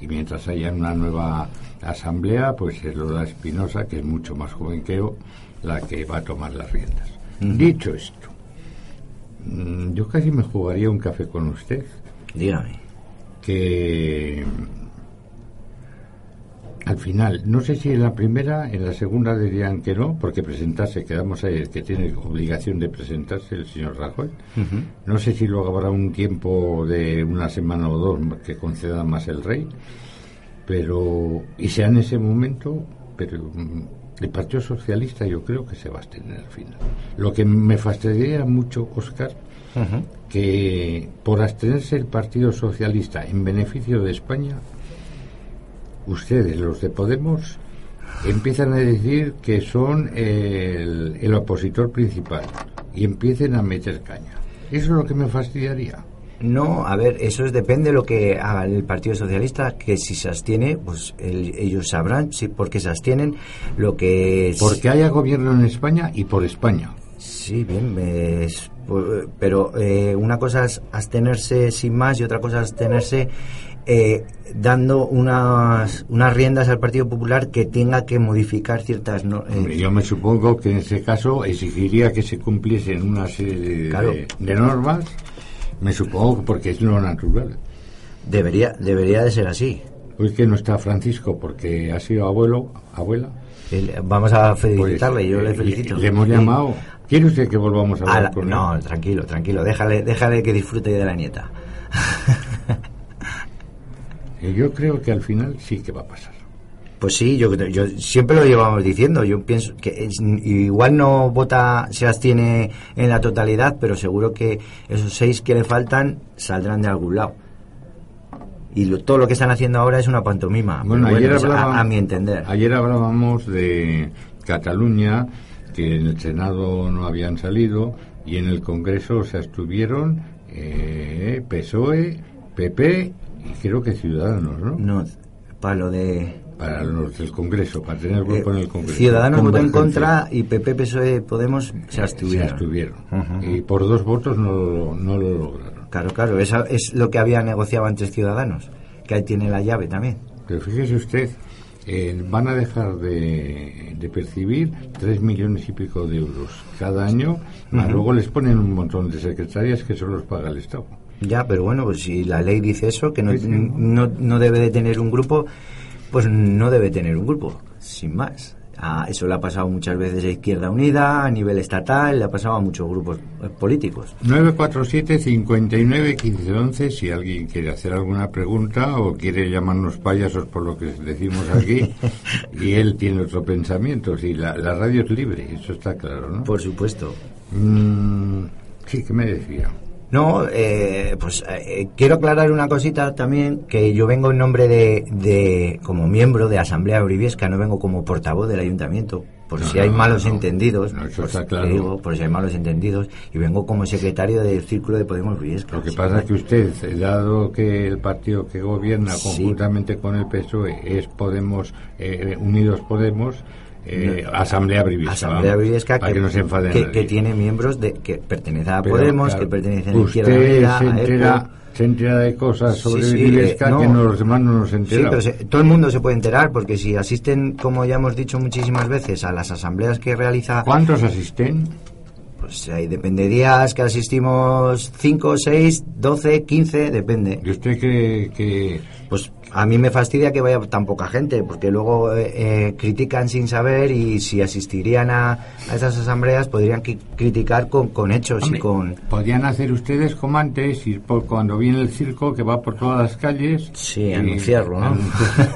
Y mientras haya una nueva asamblea, pues es Lola Espinosa, que es mucho más joven que yo, la que va a tomar las riendas. Dicho esto, mm, yo casi me jugaría un café con usted. Dígame. Que al final, no sé si en la primera, en la segunda dirían que no, porque presentarse, quedamos ahí, el que tiene obligación de presentarse, el señor Rajoy. No sé si luego habrá un tiempo de una semana o dos que conceda más el rey, pero, y sea en ese momento, pero mm, el Partido Socialista yo creo que se va a abstener al final. Lo que me fastidiaría mucho, Oscar, que por abstenerse el Partido Socialista en beneficio de España, ustedes, los de Podemos, empiezan a decir que son el, el opositor principal y empiecen a meter caña. Eso es lo que me fastidiaría. No, a ver, eso es, depende de lo que haga el Partido Socialista, que si se abstiene, pues el- ellos sabrán si por qué se abstienen, lo que es... Porque haya gobierno en España y por España. Sí, bien, es- pu- pero eh, una cosa es abstenerse sin más y otra cosa es abstenerse eh, dando unas, unas riendas al Partido Popular que tenga que modificar ciertas... no- eh, Hombre, yo me supongo que en ese caso exigiría que se cumpliesen una serie de, Claro. de- de normas, me supongo que porque es lo natural. Debería, debería de ser así. Pues que no está Francisco porque ha sido abuelo, abuela. El- vamos a felicitarle, Pues, yo eh, le felicito. Le hemos llamado. ¿Quiere usted que volvamos a A hablar la- con él? no, tranquilo, tranquilo, déjale, déjale que disfrute de la nieta. Y yo creo que al final sí que va a pasar. Pues sí, yo, yo siempre lo llevamos diciendo. Yo pienso que es- igual no vota, se abstiene en la totalidad, pero seguro que esos seis que le faltan saldrán de algún lado. Y lo- todo lo que están haciendo ahora es una pantomima. Bueno, ayer a- hablábamos, a, mi entender. Ayer hablábamos de Cataluña, que en el Senado no habían salido y en el Congreso se abstuvieron eh, PSOE, PP y creo que Ciudadanos, ¿no? No, para lo de... Para los del Congreso, para tener grupo en el Congreso. Eh, Ciudadanos votó en contra y PP, PSOE, Podemos se abstuvieron. Se abstuvieron. Y por dos votos no lo, no lo lograron. Claro, claro, eso es lo que había negociado antes Ciudadanos, que ahí tiene la llave también. Pero fíjese usted, eh, van a dejar de, de percibir 3 millones y pico de euros cada año, más Ujú. luego les ponen un montón de secretarias que solo los paga el Estado. Ya, pero bueno, pues si la ley dice eso, que no, Sí, sí. no, no debe de tener un grupo, pues no debe tener un grupo, sin más. Ah, eso le ha pasado muchas veces a Izquierda Unida, a nivel estatal, le ha pasado a muchos grupos eh, políticos. 947 59 15 11 si alguien quiere hacer alguna pregunta o quiere llamarnos payasos por lo que decimos aquí y él tiene otro pensamiento la, la radio es libre eso está claro ¿no? Por supuesto Mm, sí que me decía No, eh, pues eh, quiero aclarar una cosita también, que yo vengo en nombre de, de como miembro de Asamblea Briviesca, no vengo como portavoz del ayuntamiento, por No, si hay malos no. entendidos, No, eso por, está claro. digo, por si hay malos entendidos, y vengo como secretario del Círculo de Podemos Briviesca. Lo que pasa es que usted, dado que el partido que gobierna conjuntamente con el PSOE es Podemos, eh, Unidos Podemos, eh. Asamblea Briviesca. Asamblea que, que, nadie. que tiene miembros de que pertenece a Pero, Podemos, claro, que pertenece a Izquierda Unida, se entera, ECO. se entera de cosas sobre Sí, sí, eh, no. que no, los demás no nos Sí, enteramos. todo el mundo se puede enterar porque si asisten, como ya hemos dicho muchísimas veces, a las asambleas que realiza... ¿Cuántos asisten? Pues ahí depende días que asistimos 5, 6, 12, 15, depende. ¿Y usted cree que...? Pues a mí me fastidia que vaya tan poca gente, porque luego eh, eh, critican sin saber y si asistirían a, a esas asambleas podrían criticar con, con hechos Hombre, y con... Podrían hacer ustedes como antes, ir por cuando viene el circo que va por todas las calles. Sí, anunciarlo, ¿no?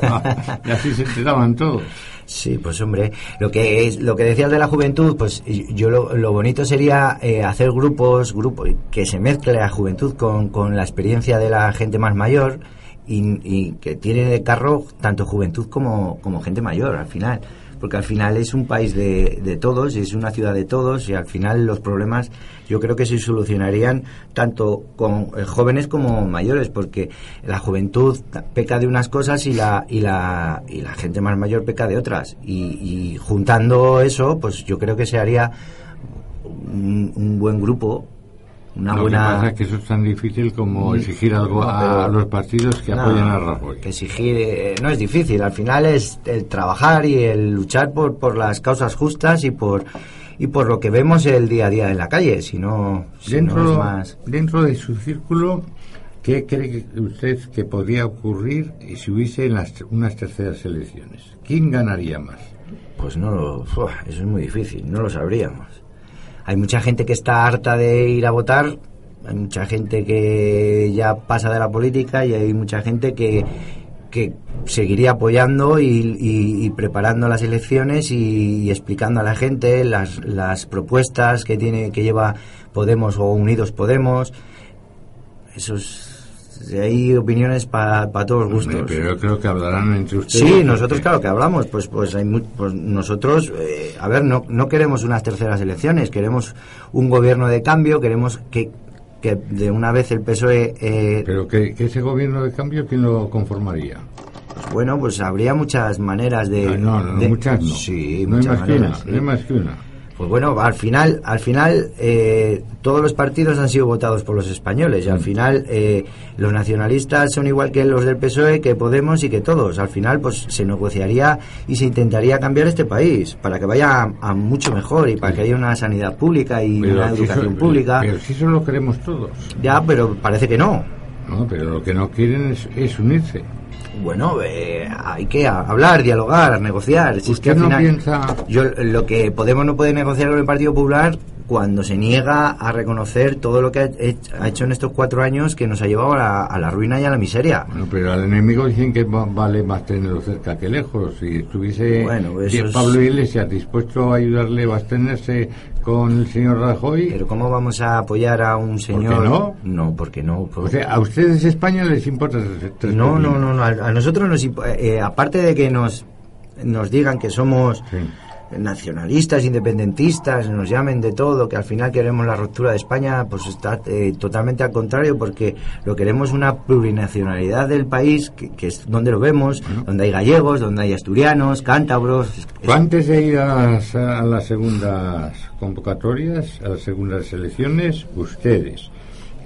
y así se enteraban todos. Sí, pues hombre, lo que es, lo que decías de la juventud, pues yo lo, lo bonito sería eh, hacer grupos, grupos que se mezcle la juventud con, con la experiencia de la gente más mayor y, y que tiene de carro tanto juventud como, como gente mayor al final, porque al final es un país de, de todos, es una ciudad de todos y al final los problemas yo creo que se solucionarían tanto con eh, jóvenes como mayores, porque la juventud peca de unas cosas y la y la y la gente más mayor peca de otras. Y, y juntando eso, pues yo creo que se haría un buen grupo, una Lo buena que pasa es que eso es tan difícil como Mm, exigir algo no, a los partidos que No, apoyen a Rajoy. que exigir eh, no es difícil, al final es el trabajar y el luchar por, por las causas justas y por y por lo que vemos el día a día en la calle, si no, si no Dentro, es más dentro de su círculo, ¿qué cree usted que podría ocurrir si hubiese las, unas terceras elecciones? ¿Quién ganaría más? Pues no eso es muy difícil, no lo sabríamos. Hay mucha gente que está harta de ir a votar, hay mucha gente que ya pasa de la política y hay mucha gente que, que seguiría apoyando y, preparando las elecciones y, y explicando a la gente las, las propuestas que tiene que lleva Podemos o Unidos Podemos. Esos hay opiniones para todos los gustos. Pero yo creo que hablarán entre ustedes. Sí, nosotros claro que hablamos, pues pues hay pues nosotros, eh, a ver, no, no queremos unas terceras elecciones, queremos un gobierno de cambio, queremos que, que de una vez el PSOE... eh, Pero que, que ese gobierno de cambio, ¿quién lo conformaría? pues bueno, pues habría muchas maneras de... Ah, no, no, de- muchas no. Sí, no hay muchas más que una, sí. no hay más que una. Pues bueno, al final, al final eh, todos los partidos han sido votados por los españoles y al final eh, los nacionalistas son igual que los del PSOE, que Podemos y que todos. Al final, pues se negociaría y se intentaría cambiar este país para que vaya a, a mucho mejor y para que haya una sanidad pública y Pero una si educación eso- pública. Pero si eso lo queremos todos. Ya, pero parece que no. No, pero lo que no quieren es, es unirse. Bueno, eh, hay que hablar, dialogar, negociar. Si es que ¿Usted no piensa Yo lo que Podemos no puede negociar con el Partido Popular cuando se niega a reconocer todo lo que ha hech- ha hecho en estos cuatro años que nos ha llevado a la, a la ruina y a la miseria. Bueno, pero al enemigo dicen que va- vale más tenerlo cerca que lejos. Si estuviese Bueno, es- Pablo Iglesias dispuesto a ayudarle, va a tenerse con el señor Rajoy. Pero ¿cómo vamos a apoyar a un señor? qué no? No, porque no. O sea, a ustedes España les importa No, no, no, no, A, nosotros nos imp- eh, aparte de que nos nos digan que somos nacionalistas, independentistas, nos llamen de todo, que al final queremos la ruptura de España, pues está eh, totalmente al contrario, porque lo queremos una plurinacionalidad del país, que, que es donde lo vemos, donde hay gallegos, donde hay asturianos, cántabros. Antes de ir a las, a las segundas convocatorias, a las segundas elecciones, ustedes,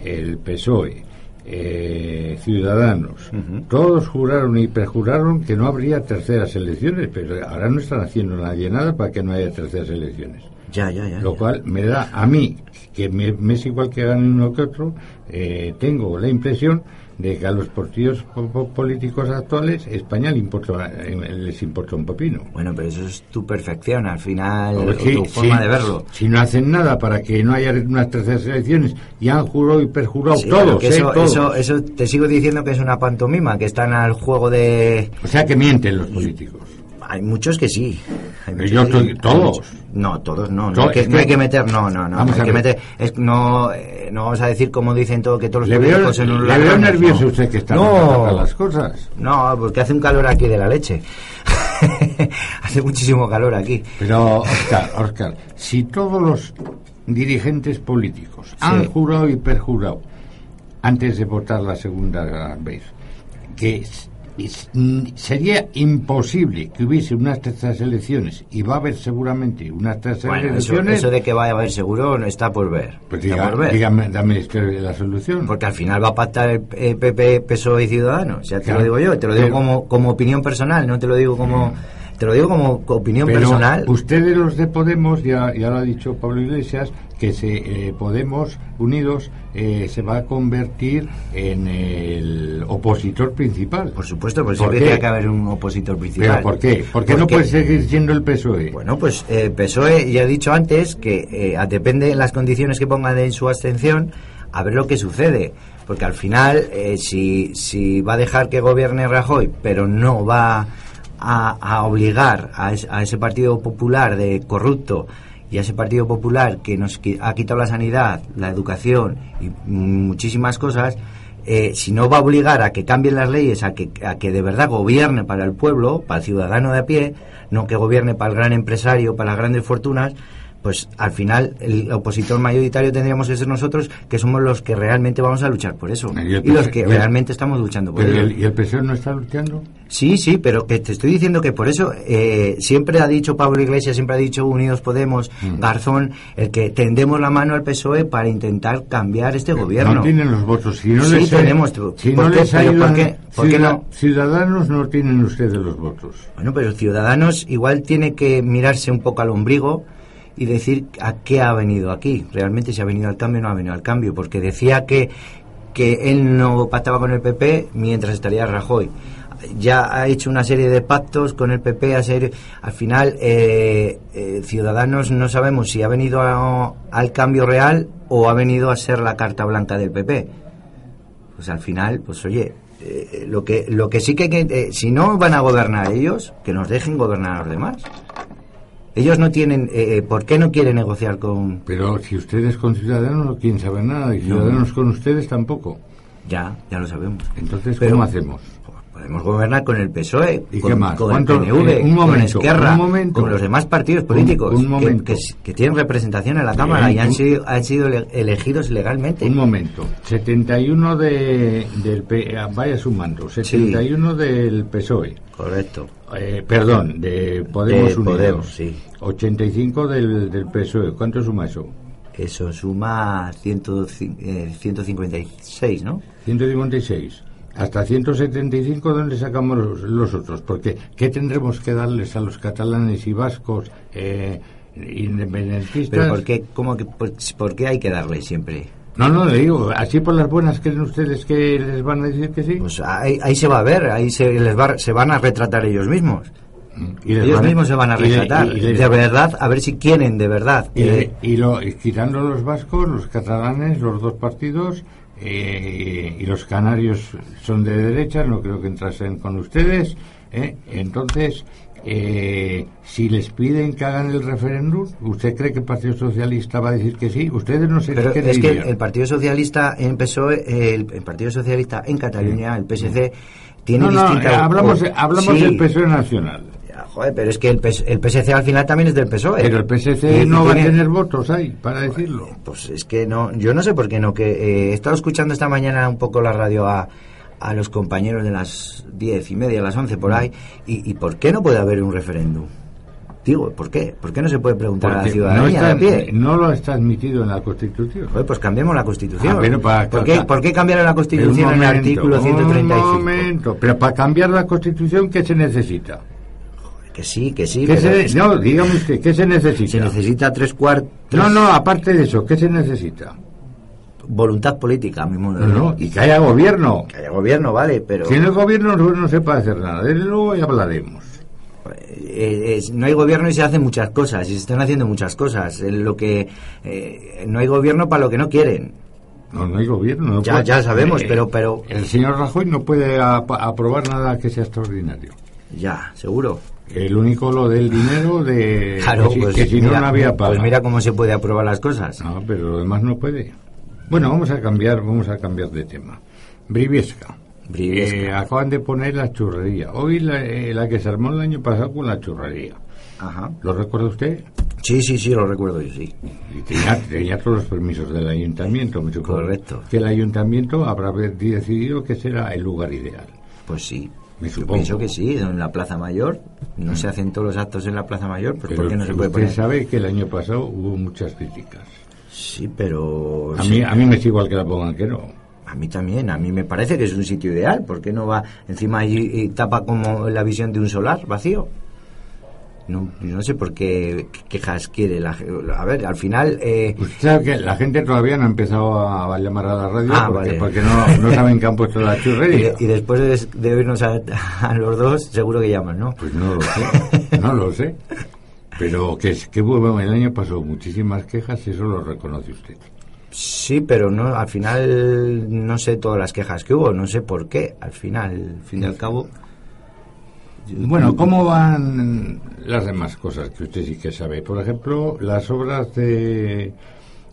el PSOE, eh, Ciudadanos, todos juraron y perjuraron que no habría terceras elecciones, pero ahora no están haciendo nadie nada para que no haya terceras elecciones. Ya, ya, ya. Lo cual me da a mí, que me, me es igual que gane uno que otro, eh, tengo la impresión de que a los partidos po- po- políticos actuales España le importa, eh, les importa un pepino. Bueno, pero eso es tu perfección, al final, sí, tu forma sí, de verlo. Si no hacen nada para que no haya unas terceras elecciones y han jurado y perjurado Sí, todos, ¿eh? eso, Todos. eso, eso te sigo diciendo que es una pantomima, que están al juego de... O sea que mienten los políticos. Hay muchos que sí. Hay muchos yo estoy- todos. No, todos no. No, que, es no hay que meter, no, no, no. Vamos hay a que meter, es, no, eh, no vamos a decir como dicen todo, que todos los Le veo, son le veo nervioso no. usted que está No. las cosas. No, porque hace un calor aquí de la leche. hace muchísimo calor aquí. Pero, Oscar, Oscar, si todos los dirigentes políticos han jurado y perjurado antes de votar la segunda vez que mm, sería imposible que hubiese unas terceras elecciones y va a haber seguramente unas terceras Bueno, elecciones eso de que vaya a haber seguro no está por ver. pues está diga- por ver. dígame, dame usted la solución Porque al final va a pactar el PP, PSOE y Ciudadanos. Ya te Claro. lo digo yo, te lo digo Pero- como, como opinión personal, no te lo digo como... te lo digo como opinión Pero personal. Ustedes los de Podemos, ya, ya lo ha dicho Pablo Iglesias, que se, eh, Podemos Unidos eh, se va a convertir en el opositor principal. Por supuesto, pues ¿Por siempre tiene que haber un opositor principal. ¿Pero por qué? ¿Por qué no Porque- puede seguir siendo el PSOE? Bueno, pues eh, PSOE, ya he dicho antes que eh, depende de las condiciones que pongan en su abstención, a ver lo que sucede. Porque al final, eh, si, si va a dejar que gobierne Rajoy, pero no va a, obligar a, es- a ese Partido Popular de corrupto y a ese Partido Popular que nos ha quitado la sanidad, la educación y muchísimas cosas, eh, si no va a obligar a que cambien las leyes, a que, a que de verdad gobierne para el pueblo, para el ciudadano de a pie, no que gobierne para el gran empresario, para las grandes fortunas, pues al final el opositor mayoritario tendríamos que ser nosotros, que somos los que realmente vamos a luchar por eso. Y los que el- realmente estamos luchando por Pero ello. el- ¿Y el PSOE no está luchando? Sí, sí, pero que te estoy diciendo que por eso eh, siempre ha dicho Pablo Iglesias, siempre ha dicho Unidos Podemos, Mm. Garzón, el que tendemos la mano al PSOE para intentar cambiar este gobierno. No tienen los votos. Si no Sí, les tenemos. Si ¿Por no qué? les ayudan, ¿por qué? ¿Por qué ciudad- no? Ciudadanos no tienen ustedes los votos. Bueno, pero Ciudadanos igual tiene que mirarse un poco al ombligo y decir a qué ha venido aquí. Realmente si ha venido al cambio o no ha venido al cambio, porque decía que, que él no pactaba con el PP mientras estaría Rajoy. Ya ha hecho una serie de pactos con el PP, a ser, al final eh, eh, Ciudadanos no sabemos si ha venido al cambio real o ha venido a ser la carta blanca del PP pues al final, pues oye, eh, lo que lo que sí que, que eh, si no van a gobernar ellos, que nos dejen gobernar a los demás. Ellos no tienen, eh, eh, ¿por qué no quieren negociar con...? Pero si ustedes con Ciudadanos no quieren saber nada y Ciudadanos con ustedes tampoco. Ya, ya lo sabemos. Entonces, Pero- ¿cómo hacemos? Podemos gobernar con el PSOE, ¿Y con, qué más? con el ¿Cuánto- PNV, eh, un con momento, Esquerra, un momento. con los demás partidos políticos un que- momento. Que, que tienen representación en la Bien, Cámara y han sido, han sido ele- elegidos legalmente. Un momento. 71 de, del ah, vaya sumando. 71 del PSOE. Correcto. Eh, perdón, de Podemos De Unidos. Podemos, sí. 85 del, del PSOE. ¿Cuánto suma eso? Eso suma 100, eh, 156, ¿no? 156. Hasta 175, ¿dónde sacamos los, los otros? Porque, ¿qué tendremos que darles a los catalanes y vascos eh, independentistas? Pero ¿por qué, cómo que, por, por qué hay que darle siempre? No, no, le digo, así por las buenas creen ustedes que les van a decir que sí. Pues ahí, ahí se va a ver, ahí se, les va, se van a retratar ellos mismos. Y ellos van mismos se van a y retratar. y de verdad, a ver si quieren de verdad. Y, Eh, y lo, y quitando los vascos, los catalanes, los dos partidos, eh, y los canarios son de derecha, no creo que entrasen con ustedes. ¿eh? Entonces, eh, si les piden que hagan el referéndum, ¿usted cree que el Partido Socialista va a decir que sí? Ustedes no sé pero qué es que el Partido Socialista en PSOE, el, Partido Socialista en Cataluña, el PSC, tiene no, no, eh, hablamos, hablamos sí, del PSOE nacional. Joder, pero es que el, PS el PSC al final también es del PSOE. Pero el PSC Y- no va a tener votos ahí, para decirlo. Pues es que no, yo no sé por qué no, que eh, he estado escuchando esta mañana un poco la radio a, a los compañeros de las diez y media, las once por ahí, y, y ¿por qué no puede haber un referéndum? Digo, ¿por qué? ¿Por qué no se puede preguntar a la ciudadanía no, de a está, pie? no lo está admitido en la Constitución. Joder, pues cambiemos la Constitución. Ah, pero para- ¿Por, qué, por qué cambiar la Constitución en el artículo 135? Un momento, pero para cambiar la Constitución, ¿qué se necesita? Que sí, que sí. ¿Qué pero- se- no, dígame usted, ¿qué se necesita? Se necesita tres cuartos. No, no, aparte de eso, ¿qué se necesita? Voluntad política, a mi modo de No, no, y que haya gobierno. Que haya gobierno, vale, pero... Si no hay gobierno no, no se puede hacer nada. Desde luego ya hablaremos. eh, no hay gobierno y se hacen muchas cosas, y se están haciendo muchas cosas. Eh, Lo que eh, no hay gobierno para lo que no quieren. No, no hay gobierno. no Ya- puede- ya sabemos, Eh, pero- pero- El señor Rajoy no puede ap- aprobar nada que sea extraordinario. Ya, seguro. El único lo del dinero de... Claro, que pues, que si no, mira, no había pago. pues mira cómo se puede aprobar las cosas. No, pero lo demás no puede. Bueno, vamos a cambiar, vamos a cambiar de tema. Briviesca. Briviesca. Eh, acaban de poner la churrería. Hoy la, eh, la que se armó el año pasado con la churrería. Ajá. ¿Lo recuerda usted? Sí, sí, sí, lo recuerdo yo, sí. Y tenía, tenía todos los permisos del ayuntamiento, me supongo. Correcto. Que el ayuntamiento habrá decidido que será el lugar ideal. Pues sí. Me Yo supongo. pienso que sí, en la Plaza Mayor. No se hacen todos los actos en la Plaza Mayor, pues Pero ¿por qué no se puede usted poner? sabe que el año pasado hubo muchas críticas. Sí, pero... A sí. mí, a mí me es igual que la pongan que no. A mí también, a mí me parece que es un sitio ideal. ¿Por qué no va encima allí y tapa como la visión de un solar vacío? No, no sé por qué quejas quiere la A ver, al final... Eh, Usted sabe que la gente todavía no ha empezado a llamar a la radio Ah, porque, vale. porque no, no saben que han puesto la churrería. y después de, de oírnos a, a los dos, seguro que llaman, ¿no? Pues no lo sé, no lo sé. Pero que, es- que hubo el año pasó muchísimas quejas y eso lo reconoce usted. Sí, pero no, al final no sé todas las quejas que hubo, no sé por qué. Al final, al fin y al cabo... Bueno, ¿cómo van las demás cosas que usted sí que sabe? Por ejemplo, las obras de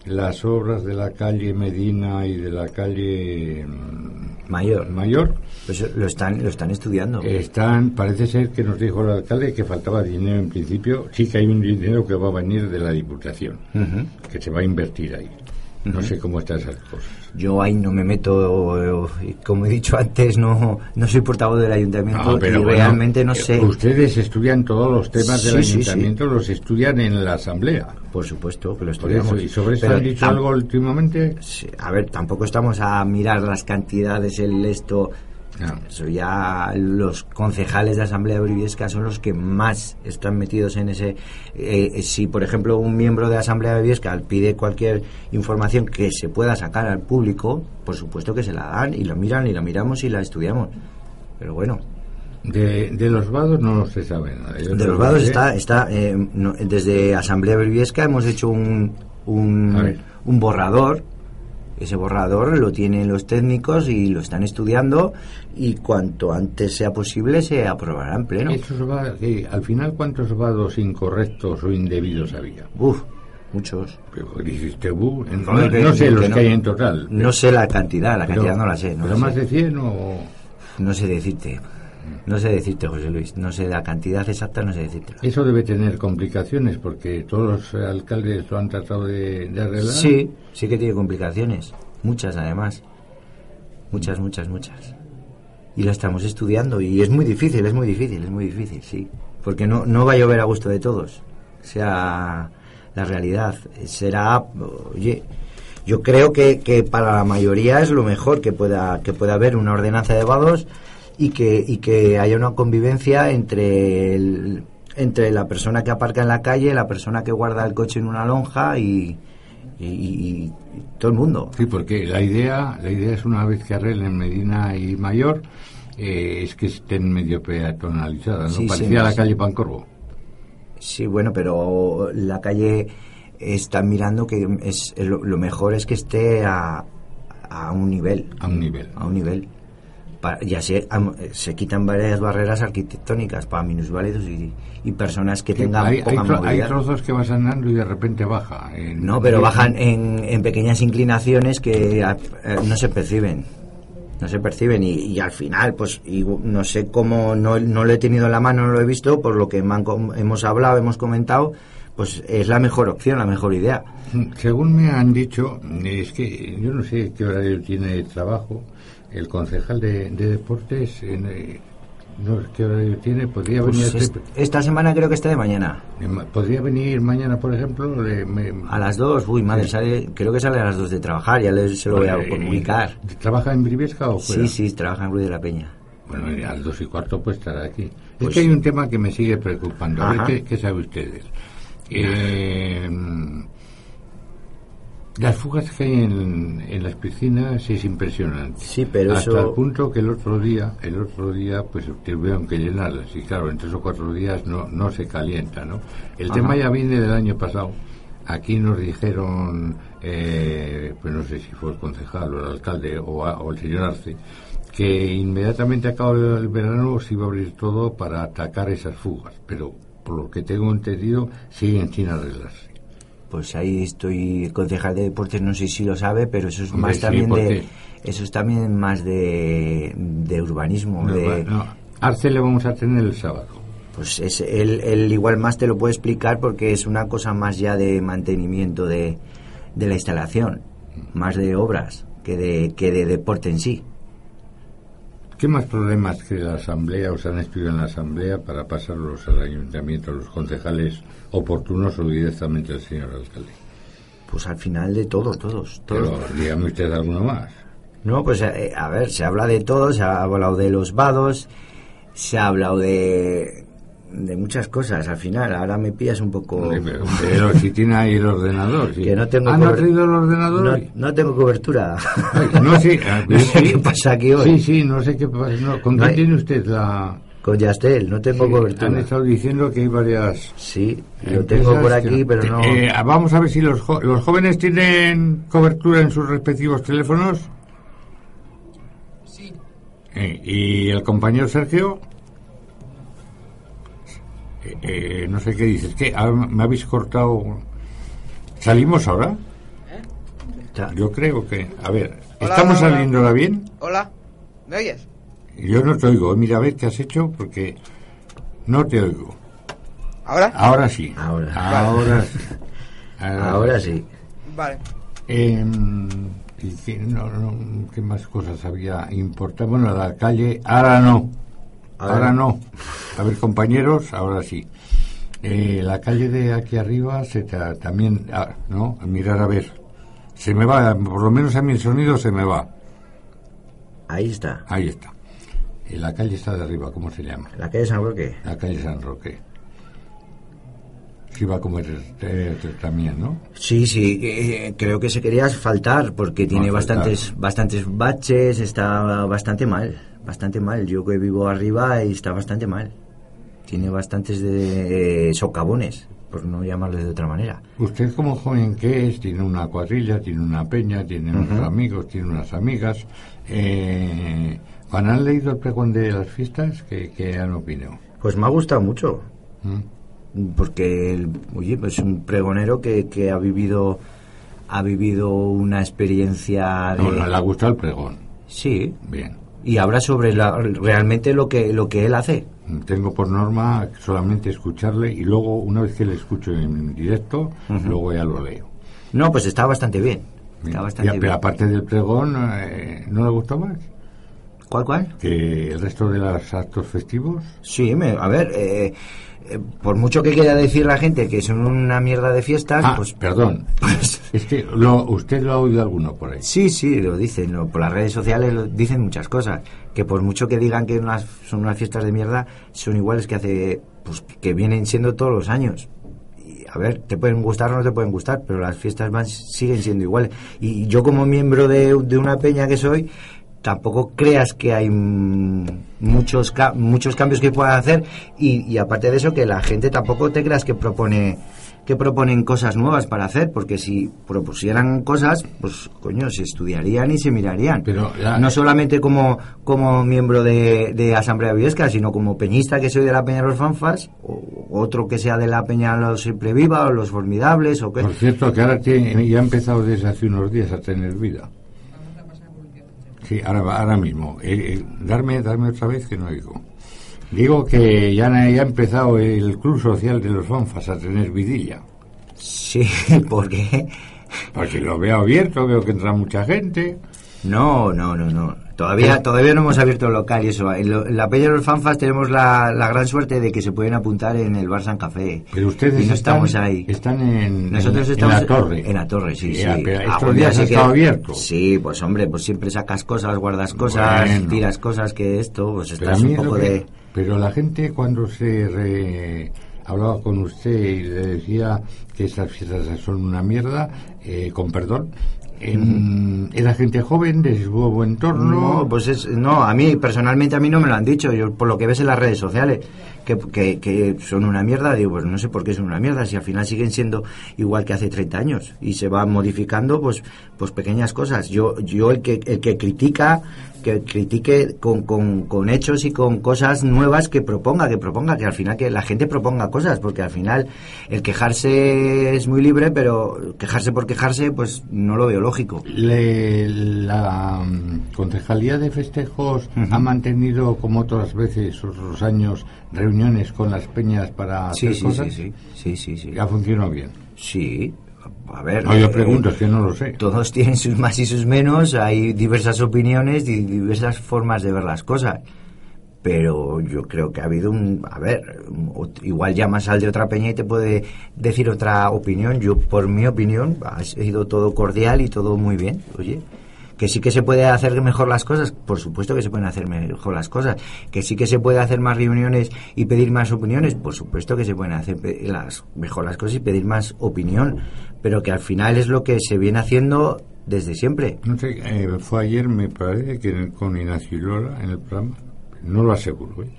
las obras de la calle Medina y de la calle mm, Mayor. Mayor Pues lo están, lo están estudiando. están, parece ser que nos dijo el alcalde que faltaba dinero en principio. Sí que hay un dinero que va a venir de la Diputación, que se va a invertir ahí. No sé cómo están esas cosas. Yo ahí no me meto, eh, como he dicho antes, no, no soy portavoz del ayuntamiento No, pero y bueno, realmente no eh, sé. Ustedes estudian todos los temas del Sí, sí, sí. ayuntamiento, los estudian en la asamblea. Por supuesto que lo estudiamos. ¿Y sobre eso han dicho algo últimamente? A ver, tampoco estamos a mirar las cantidades, el esto. Eso ya los concejales de Asamblea Briviesca son los que más están metidos en ese. eh, si, por ejemplo, un miembro de Asamblea Briviesca pide cualquier información que se pueda sacar al público, por supuesto que se la dan y lo miran y la miramos y la estudiamos. Pero bueno, De, de los vados no se sabe nada. Yo de los vados que- está, está eh, no, desde Asamblea Briviesca hemos hecho un, un, un borrador. Ese borrador lo tienen los técnicos y lo están estudiando y cuanto antes sea posible se aprobará en pleno. Esos va- que, al final, ¿cuántos vados incorrectos o indebidos había? Uf, muchos. Pero dijiste, "Bu", no, que- no sé los que no. hay en total. No sé la cantidad, la Pero- cantidad no la sé. No ¿Pero la más sé. de 100 o...? No sé decirte. No sé decirte, José Luis. No sé la cantidad exacta, no sé decirte. Eso debe tener complicaciones porque todos los alcaldes lo han tratado de, de arreglar. Sí, sí que tiene complicaciones. Muchas, además. Muchas, muchas, muchas. Y lo estamos estudiando y es muy difícil, es muy difícil, es muy difícil, sí. Porque no, no va a llover a gusto de todos. O sea, la realidad será, oye, yo creo que, que para la mayoría es lo mejor que pueda, que pueda haber una ordenanza de vados y que, y que haya una convivencia entre el, entre la persona que aparca en la calle, la persona que guarda el coche en una lonja y, y, todo el mundo. Sí, porque la idea, la idea es una vez que arreglen Medina y Mayor, eh, es que estén medio peatonalizadas, ¿no? Sí, sí, Parecía la sí. calle Pancorvo. Sí, bueno, pero la calle está mirando que es, lo mejor es que esté a, a un nivel. A un nivel. A un nivel. Pa- ya se, am- se quitan varias barreras arquitectónicas para minusválidos y, y personas que tengan hay, hay poca tro- hay movilidad. trozos que vas andando y de repente baja. en- No, pero bajan en, en pequeñas inclinaciones que eh, no se perciben. No se perciben y, y al final, pues, y no sé cómo, no, no lo he tenido en la mano, no lo he visto, por lo que hemos hablado, hemos comentado, pues es la mejor opción, la mejor idea. Según me han dicho, es que yo no sé qué horario tiene de trabajo, el concejal de, de deportes, en, eh, no sé qué horario tiene, podría Pues venir, est- esta semana creo que está de mañana. eh, ma- podría venir mañana, por ejemplo, me- A las dos, uy, madre, sale, creo que sale a las dos de trabajar, ya le- se lo voy a Eh, comunicar. ¿Trabaja en Briviesca o fuera? Sí, sí, trabaja en Ruiz de la Peña. Bueno, y a las dos y cuarto puede estar aquí. Pues- es que hay un tema que me sigue preocupando. A ver qué, qué sabe ustedes. Eh, las fugas que hay en, en las piscinas es impresionante. Sí, pero Hasta eso- el punto que el otro día, el otro día, pues tuvieron que llenarlas. Y claro, en tres o cuatro días no, no se calienta, ¿no? El Ajá. tema ya viene del año pasado. Aquí nos dijeron, eh, pues no sé si fue el concejal o el alcalde o, a- o el señor Arce, que inmediatamente acabado el verano se iba a abrir todo para atacar esas fugas, pero por lo que tengo entendido siguen sin arreglarse. Pues ahí estoy, concejal de deportes, no sé si lo sabe, pero eso es Hombre, más sí, también ¿por de, eso es también más de, de urbanismo, No, de, no, Arce le vamos a tener el sábado. pues es, él, él igual más te lo puede explicar porque es una cosa más ya de mantenimiento de, de la instalación, más de obras que de, que de deporte en sí. ¿Qué más problemas que la Asamblea os han estudiado en la Asamblea para pasarlos al Ayuntamiento, a los concejales oportunos o directamente al señor alcalde? Pues al final de todo, todos, todos. Pero dígame usted alguno más. No, pues eh, a ver, se habla de todo, se ha hablado de los vados, se ha hablado de de muchas cosas al final. Ahora me pillas un poco. Pero, pero si tiene ahí el ordenador. sí. Que no tengo ¿Ah, no ha cober- traído el ordenador No, tengo cobertura. No, sí. ah, No sé sí. qué pasa aquí hoy. Sí, sí, no sé qué pasa. No, ¿Con No quién hay- tiene usted la...? Con Yastel, no tengo Sí, cobertura. Han estado diciendo que hay varias... Sí, lo tengo por que- aquí, pero no. Eh, vamos a ver si los, jo- los jóvenes tienen cobertura en sus respectivos teléfonos. Sí. Eh, ¿Y el compañero Sergio? Eh, eh, no sé qué dices. ¿Qué? Ah, ¿Me habéis cortado? ¿Salimos ahora? Yo creo que... A ver, Hola, ¿estamos hola, ahora bien? Hola, ¿me oyes? Yo no te oigo. Mira, a ver qué has hecho porque no te oigo. ¿Ahora? Ahora sí. Ahora. Ahora sí. Ahora sí. Vale. Em, y que no, no, ¿Qué más cosas había importantes? Bueno, la calle, ahora no. Ahora no. A ver, compañeros, ahora sí. Eh, la calle de aquí arriba se ta- también, ah, ¿no? Mirar a ver. Se me va, por lo menos a el sonido se me va. Ahí está. Ahí está. Eh, la calle está de arriba, ¿cómo se llama? La calle San Roque. La calle San Roque. Sí va a comer eh, también, ¿no? Sí, sí, eh, creo que se quería asfaltar porque tiene bastantes bastantes baches, está bastante mal, bastante mal. Yo que vivo arriba y está bastante mal. Tiene bastantes de eh, socavones, por no llamarlo de otra manera. Usted como joven que es, tiene una cuadrilla, tiene una peña, tiene unos amigos, tiene unas amigas. Eh, cuando han leído el pregón de las fiestas, ¿qué, qué han opinado? Pues me ha gustado mucho. ¿Mm? Porque, el- oye, pues un pregonero que, que ha vivido ha vivido una experiencia de... No, no, le ha gustado el pregón. Sí. Bien. Y habla sobre la- realmente lo que, lo que él hace. Tengo por norma solamente escucharle y luego, una vez que le escucho en directo, Ujú. luego ya lo leo. No, pues está bastante bien. Bien. Está bastante Ya, bien. pero aparte del pregón, eh, ¿no le gustó más? ¿Cuál, cuál? ¿Que el resto de los actos festivos? Sí, me- a ver, eh, eh, por mucho que quiera decir la gente que son una mierda de fiestas, Ah, pues perdón. Es que lo, usted lo ha oído alguno por ahí. Sí, sí, lo dicen. lo- por las redes sociales lo- dicen muchas cosas. Que por mucho que digan que unas, son unas fiestas de mierda, son iguales que hace. Pues que vienen siendo todos los años. Y, a ver, te pueden gustar o no te pueden gustar, pero las fiestas van, siguen siendo iguales. Y yo, como miembro de, de una peña que soy, tampoco creas que hay muchos ca- muchos cambios que puedan hacer y, y aparte de eso que la gente tampoco te creas que propone que proponen cosas nuevas para hacer porque si propusieran cosas pues coño se estudiarían y se mirarían Pero no solamente como como miembro de, de Asamblea Viesca sino como peñista que soy de la Peña de los Fanfas o otro que sea de la Peña Los Siempre Viva o Los Formidables o que Por cierto, que ahora tiene, ya ha empezado desde hace unos días a tener vida. Sí, ahora, ahora mismo. Eh, eh, darme, darme otra vez que no oigo. Digo que ya, ya ha empezado el Club Social de los Fanfas a tener vidilla. Sí, ¿por qué? Porque lo veo abierto, veo que entra mucha gente. No, no, no, no. Todavía, todavía no hemos abierto el local y eso. En, lo- en la Peña de los Fanfas tenemos la, la gran suerte de que se pueden apuntar en el Bar San Café. Pero ustedes y no están, estamos ahí. están en, Nosotros en- estamos en la torre. En la torre, sí, Ya, sí. pero Ah, estos días ha estado abierto. Sí, pues hombre, pues siempre sacas cosas, guardas cosas, Bueno. tiras cosas que esto, pues estás un es poco que- de... pero la gente cuando se re- hablaba con usted y le decía que esas fiestas son una mierda, eh, con perdón, em, ¿era gente joven de su nuevo entorno? No, pues es, no, a mí personalmente a mí no me lo han dicho, yo por lo que ves en las redes sociales, que, que, que son una mierda, digo, pues no sé por qué son una mierda, si al final siguen siendo igual que hace 30 años y se van modificando pues pues pequeñas cosas. Yo yo el que el que critica que critique con, con, con hechos y con cosas nuevas que proponga, que proponga, que al final que la gente proponga cosas, porque al final el quejarse es muy libre, pero quejarse por quejarse, pues no lo veo lógico. Le- la mm, Concejalía de Festejos ha mantenido, como otras veces, otros años, reuniones con las peñas para Sí, hacer sí, cosas. sí, sí, sí, sí. ¿Ya funcionó bien? Sí, a ver. No, yo eh, pregunto, es que no lo sé. Todos tienen sus más y sus menos, hay diversas opiniones y diversas formas de ver las cosas. Pero yo creo que ha habido un. A ver, igual llamas al de otra peña y te puede decir otra opinión. Yo, por mi opinión, ha sido todo cordial y todo muy bien. Oye, Que sí que se puede hacer mejor las cosas, por supuesto que se pueden hacer mejor las cosas. Que sí que se puede hacer más reuniones y pedir más opiniones, por supuesto que se pueden hacer las, mejor las cosas y pedir más opinión. Pero que al final es lo que se viene haciendo desde siempre. No sé, eh, fue ayer, me parece, que con Ignacio Lola, en el programa, no lo aseguro, ¿eh?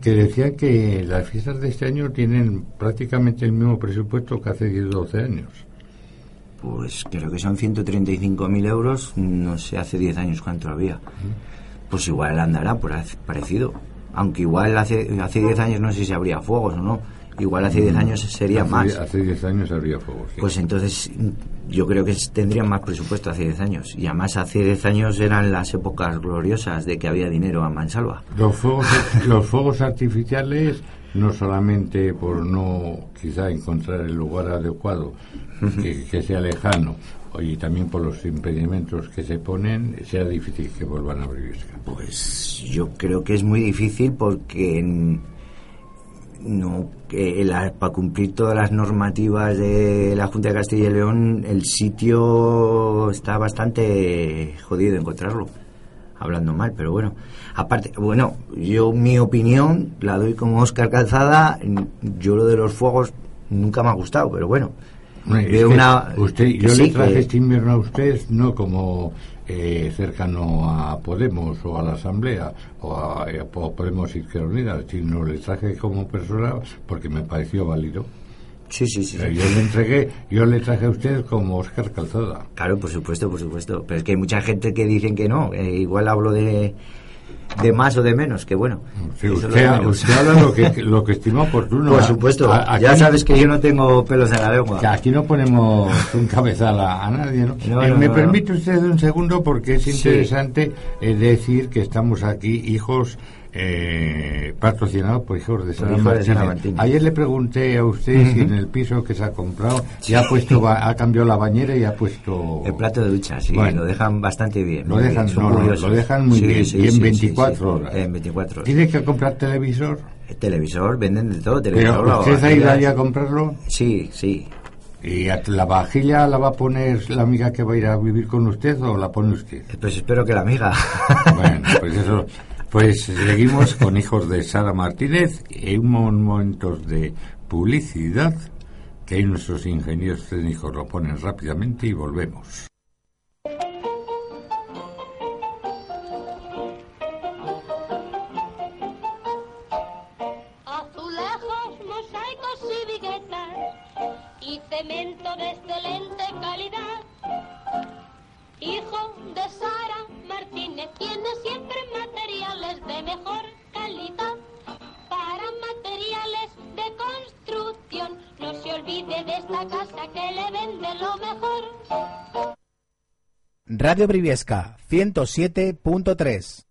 que decía que las fiestas de este año tienen prácticamente el mismo presupuesto que hace 10 o 12 años. Pues creo que son 135.000 euros, no sé hace 10 años cuánto había. Pues igual andará por parecido. Aunque igual hace hace 10 años no sé si habría fuegos o no. Igual hace 10 años sería Hace- más. Hace 10 años habría fuegos. sí. Pues entonces mm, yo creo que tendrían más presupuesto hace 10 años. Y además hace 10 años eran las épocas gloriosas de que había dinero a mansalva. Los fuegos, los fuegos artificiales, no solamente por no quizá encontrar el lugar adecuado, que, que sea lejano, y también por los impedimentos que se ponen, sea difícil que vuelvan a Briviesca. Pues yo creo que es muy difícil porque no la- para cumplir todas las normativas de la Junta de Castilla y León el sitio está bastante jodido encontrarlo hablando mal pero bueno aparte bueno yo mi opinión la doy como Oscar Calzada yo lo de los fuegos nunca me ha gustado pero bueno una usted, yo sí, le traje que- este invierno a usted no como eh, cercano a Podemos o a la Asamblea o a, eh, o Podemos Izquierda Unida, sino le traje como persona porque me pareció válido. Sí, sí, sí. Yo le entregué, yo le traje a usted como Oscar Calzada. Claro, por supuesto, por supuesto. Pero es que hay mucha gente que dicen que no. eh, igual hablo de, de más o de menos, que bueno. Sí, usted, habla lo que, lo que estima oportuno. Por supuesto. A- aquí- ya sabes que yo no tengo pelos en la lengua. aquí no ponemos un cabezal a, a nadie, ¿no? No, Eh, no, ¿Me no, permite usted un segundo? Porque es Sí. interesante eh, decir que estamos aquí hijos eh, patrocinados por hijos de. Ayer le pregunté a usted si en el piso que se ha comprado ya ha puesto, ha cambiado la bañera y ha puesto... El plato de ducha, sí, Bueno. lo dejan bastante bien. Lo dejan, bien, no, lo dejan muy Sí, bien. sí, y en sí, 24 sí, sí. horas. En 24 horas. ¿Tiene que comprar televisor? El televisor, venden de todo. Televisor, ¿Pero usted ha ido ahí a comprarlo? Sí, sí. ¿Y la vajilla la va a poner la amiga que va a ir a vivir con usted o la pone usted? Pues espero que la amiga. Bueno, pues eso. Pues seguimos con hijos de Sara Martínez en un momentos de publicidad que ahí nuestros ingenieros técnicos lo ponen rápidamente y volvemos. Azulejos, mosaicos y viguetas y cemento de excelente calidad. Hijo de Sara Martínez tiene siempre de mejor calidad. Para materiales de construcción, no se olvide de esta casa que le vende lo mejor. Radio Briviesca 107.3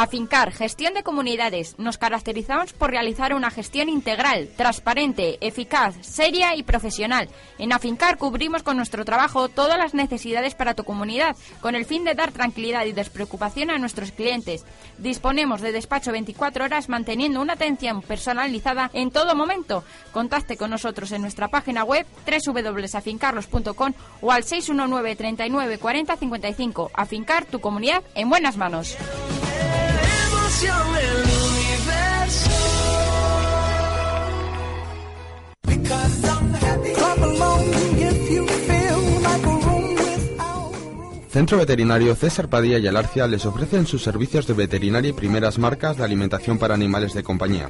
Afincar, gestión de comunidades. Nos caracterizamos por realizar una gestión integral, transparente, eficaz, seria y profesional. En Afincar cubrimos con nuestro trabajo todas las necesidades para tu comunidad, con el fin de dar tranquilidad y despreocupación a nuestros clientes. Disponemos de despacho 24 horas manteniendo una atención personalizada en todo momento. Contacte con nosotros en nuestra página web www.afincarlos.com o al 619 39 40 55. Afincar tu comunidad en buenas manos. Centro Veterinario César Padilla y Alarcia les ofrecen sus servicios de veterinaria y primeras marcas de alimentación para animales de compañía.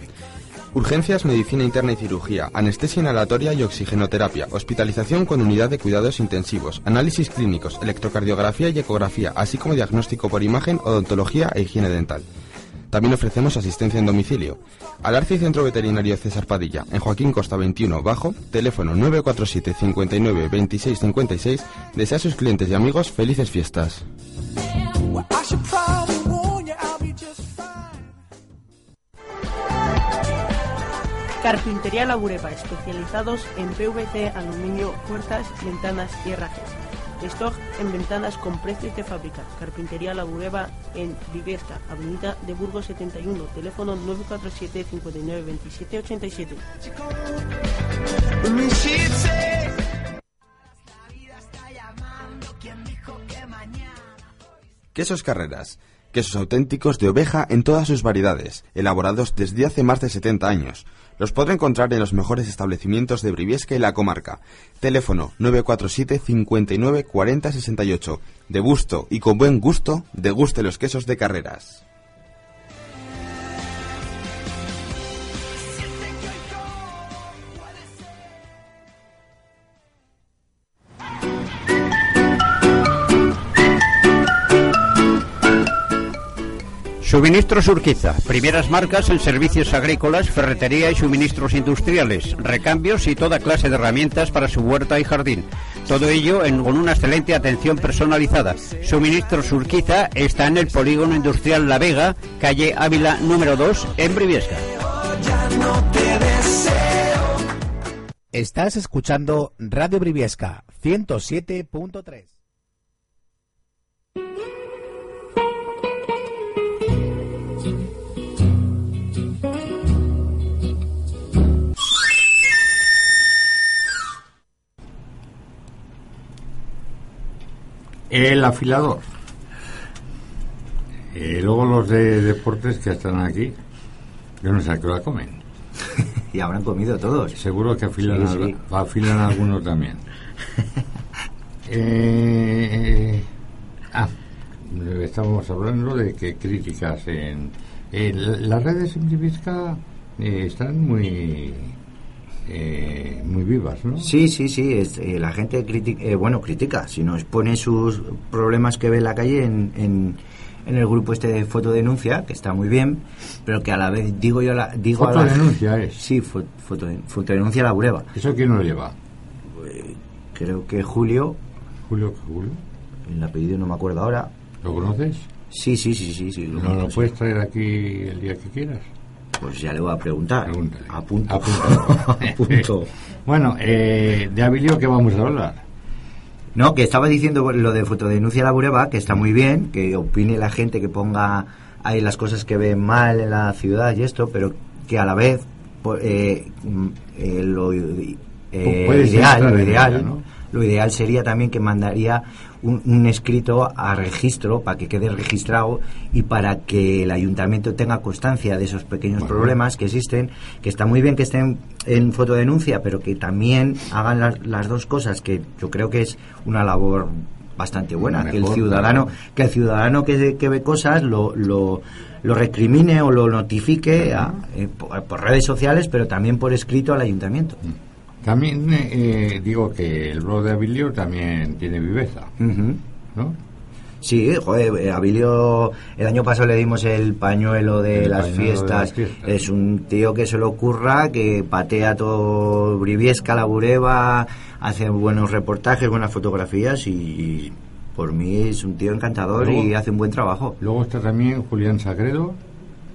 Urgencias, medicina interna y cirugía, anestesia inhalatoria y oxigenoterapia, hospitalización con unidad de cuidados intensivos, análisis clínicos, electrocardiografía y ecografía, así como diagnóstico por imagen, odontología e higiene dental. También ofrecemos asistencia en domicilio. Alarcia y Centro Veterinario César Padilla, en Joaquín Costa 21, bajo, teléfono 947 59 26 56. Desea a sus clientes y amigos felices fiestas. Carpintería La Bureba, especializados en PVC, aluminio, puertas, ventanas y herrajes. Stock en ventanas con precios de fábrica. Carpintería La Bureba en Viviesca, Avenida de Burgos 71. Teléfono 947 59 27 87. Quesos Carreras. Quesos auténticos de oveja en todas sus variedades, elaborados desde hace más de 70 años. Los podrá encontrar en los mejores establecimientos de Briviesca y la comarca. Teléfono 947 59 40 68. De gusto y con buen gusto, deguste los quesos de Carreras. Suministros Urquiza, primeras marcas en servicios agrícolas, ferretería y suministros industriales, recambios y toda clase de herramientas para su huerta y jardín. Todo ello con una excelente atención personalizada. Suministros Urquiza está en el polígono industrial La Vega, calle Ávila número 2, en Briviesca. Estás escuchando Radio Briviesca 107.3. El afilador. Luego los de deportes que están aquí, yo no sé a qué hora comen. y habrán comido todos. Seguro que afilan, Sí, al- sí. afilan algunos también. Eh, ah, estábamos hablando de que críticas en, en las redes en Brivisca eh, están muy eh, muy vivas, ¿no? Sí, sí, sí. es, eh, la gente critica, eh, bueno, critica. Si nos pone sus problemas que ve en la calle en, en, en el grupo este de fotodenuncia, que está muy bien, pero que a la vez digo yo la digo a la- Fotodenuncia es. Sí, fo- foto- fotodenuncia la Bureba. ¿Eso quién lo lleva? Creo que Julio. Julio, Julio. El apellido no me acuerdo ahora. ¿Lo conoces? Sí, sí, sí, sí. sí lo ¿No lo puedes traer aquí el día que quieras? Pues ya le voy a preguntar. Apunto. Apunto. Apunto. Bueno, eh, de Abilio, ¿qué vamos a hablar? No, que estaba diciendo lo de fotodenuncia la Bureba, que está muy bien, que opine la gente, que ponga ahí las cosas que ven mal en la ciudad y esto, pero que a la vez po- eh, mm, eh, lo eh, ideal. Lo ideal sería también que mandaría un, un escrito a registro para que quede registrado y para que el ayuntamiento tenga constancia de esos pequeños problemas que existen, que está muy bien que estén en fotodenuncia, pero que también hagan las, las dos cosas, que yo creo que es una labor bastante buena, que el ciudadano, claro. que el ciudadano que, que ve cosas lo, lo, lo recrimine o lo notifique a- eh, por, por redes sociales, pero también por escrito al ayuntamiento. También eh, digo que el blog de Abilio también tiene viveza. ¿no? Sí, joder, eh, Abilio, el año pasado le dimos el pañuelo de, El las, pañuelo de fiestas. las fiestas. Es un tío que se lo ocurra, que patea todo Briviesca, la Bureba, hace buenos reportajes, buenas fotografías y, y por mí es un tío encantador Luego- y hace un buen trabajo. Luego está también Julián Sagredo.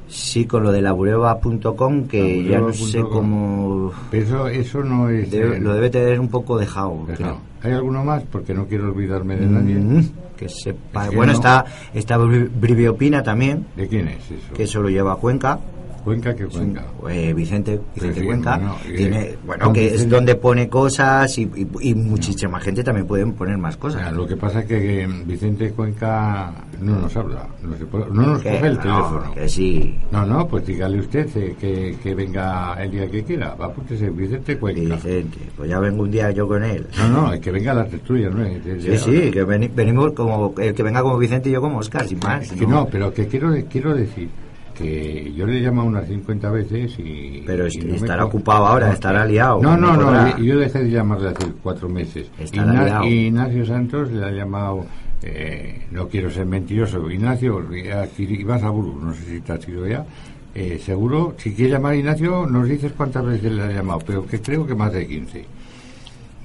Sí, con lo de labureba.com, que ya no sé cómo... Pero eso, eso no es... Debe- lo debe tener un poco dejado. dejado. ¿Hay alguno más? Porque no quiero olvidarme de Mm, nadie. que sepa. Es que bueno, no. está, está Bri- Briviopina también. ¿De quién es eso? Que eso lo lleva a Cuenca. ¿Cuenca qué Cuenca? Eh, Vicente, Vicente sí, Cuenca. bueno, eh, tiene, bueno, que es donde pone cosas y, y- y muchísima gente también pueden poner más cosas. Lo que pasa es que Vicente Cuenca no nos habla, no, se puede- no nos Que coge el no, teléfono. que sí. No, no, pues dígale usted eh, que, que venga el día que quiera. Va, apúntese, Vicente Cuenca. Vicente, pues ya vengo un día yo con él. No, no, es que venga a la tertulia, ¿no? Es- es- Sí, sí, que veni- venimos como el que venga como Vicente y yo como Oscar, sin más. Que no, pero que quiero, quiero decir que yo le he llamado unas 50 veces y... Pero y no estará ocupado ahora, estará liado, No, no, no podrá. yo dejé de llamarle hace cuatro meses. Igna- liado. Ignacio Santos le ha llamado, eh, no quiero ser mentiroso, Ignacio, ibas a Buru, no sé si te has ido ya. Eh, seguro, si quieres llamar a Ignacio, nos dices cuántas veces le ha llamado, pero que creo que más de 15.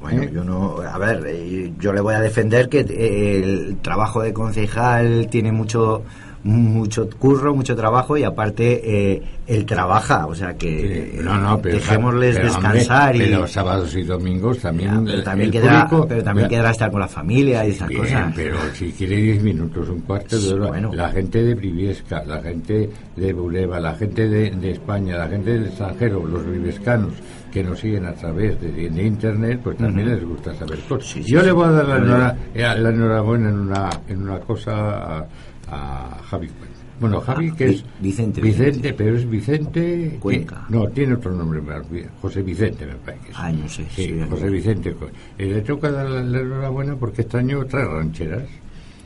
Bueno, ¿Eh? yo no, a ver, eh, yo le voy a defender que eh, el trabajo de concejal tiene mucho mucho curro, mucho trabajo y aparte eh, él trabaja, o sea que Sí, no, no, pero, dejémosles pero, descansar hombre, y pero sábados y domingos también, pero el- también, quedará, público- pero también quedará estar con la familia y esas Bien, cosas. pero si quiere 10 minutos, un cuarto de hora, la gente de Briviesca, la gente de Bureba, la gente de, de España, la gente del extranjero, los briviescanos que nos siguen a través de, de internet, pues también les gusta saber cosas. sí, Yo le voy a dar eh, la enhorabuena en una, en una cosa a, a Javi Cuenca. Bueno, Javi, Ah, que Vi- es Vicente, Vicente, pero es Vicente que- Cuenca. no, tiene otro nombre más, José Vicente me parece. que es. Ay, no sé. Sí, sí, José Vicente. Eh, le toca dar la, la enhorabuena porque este año trae rancheras.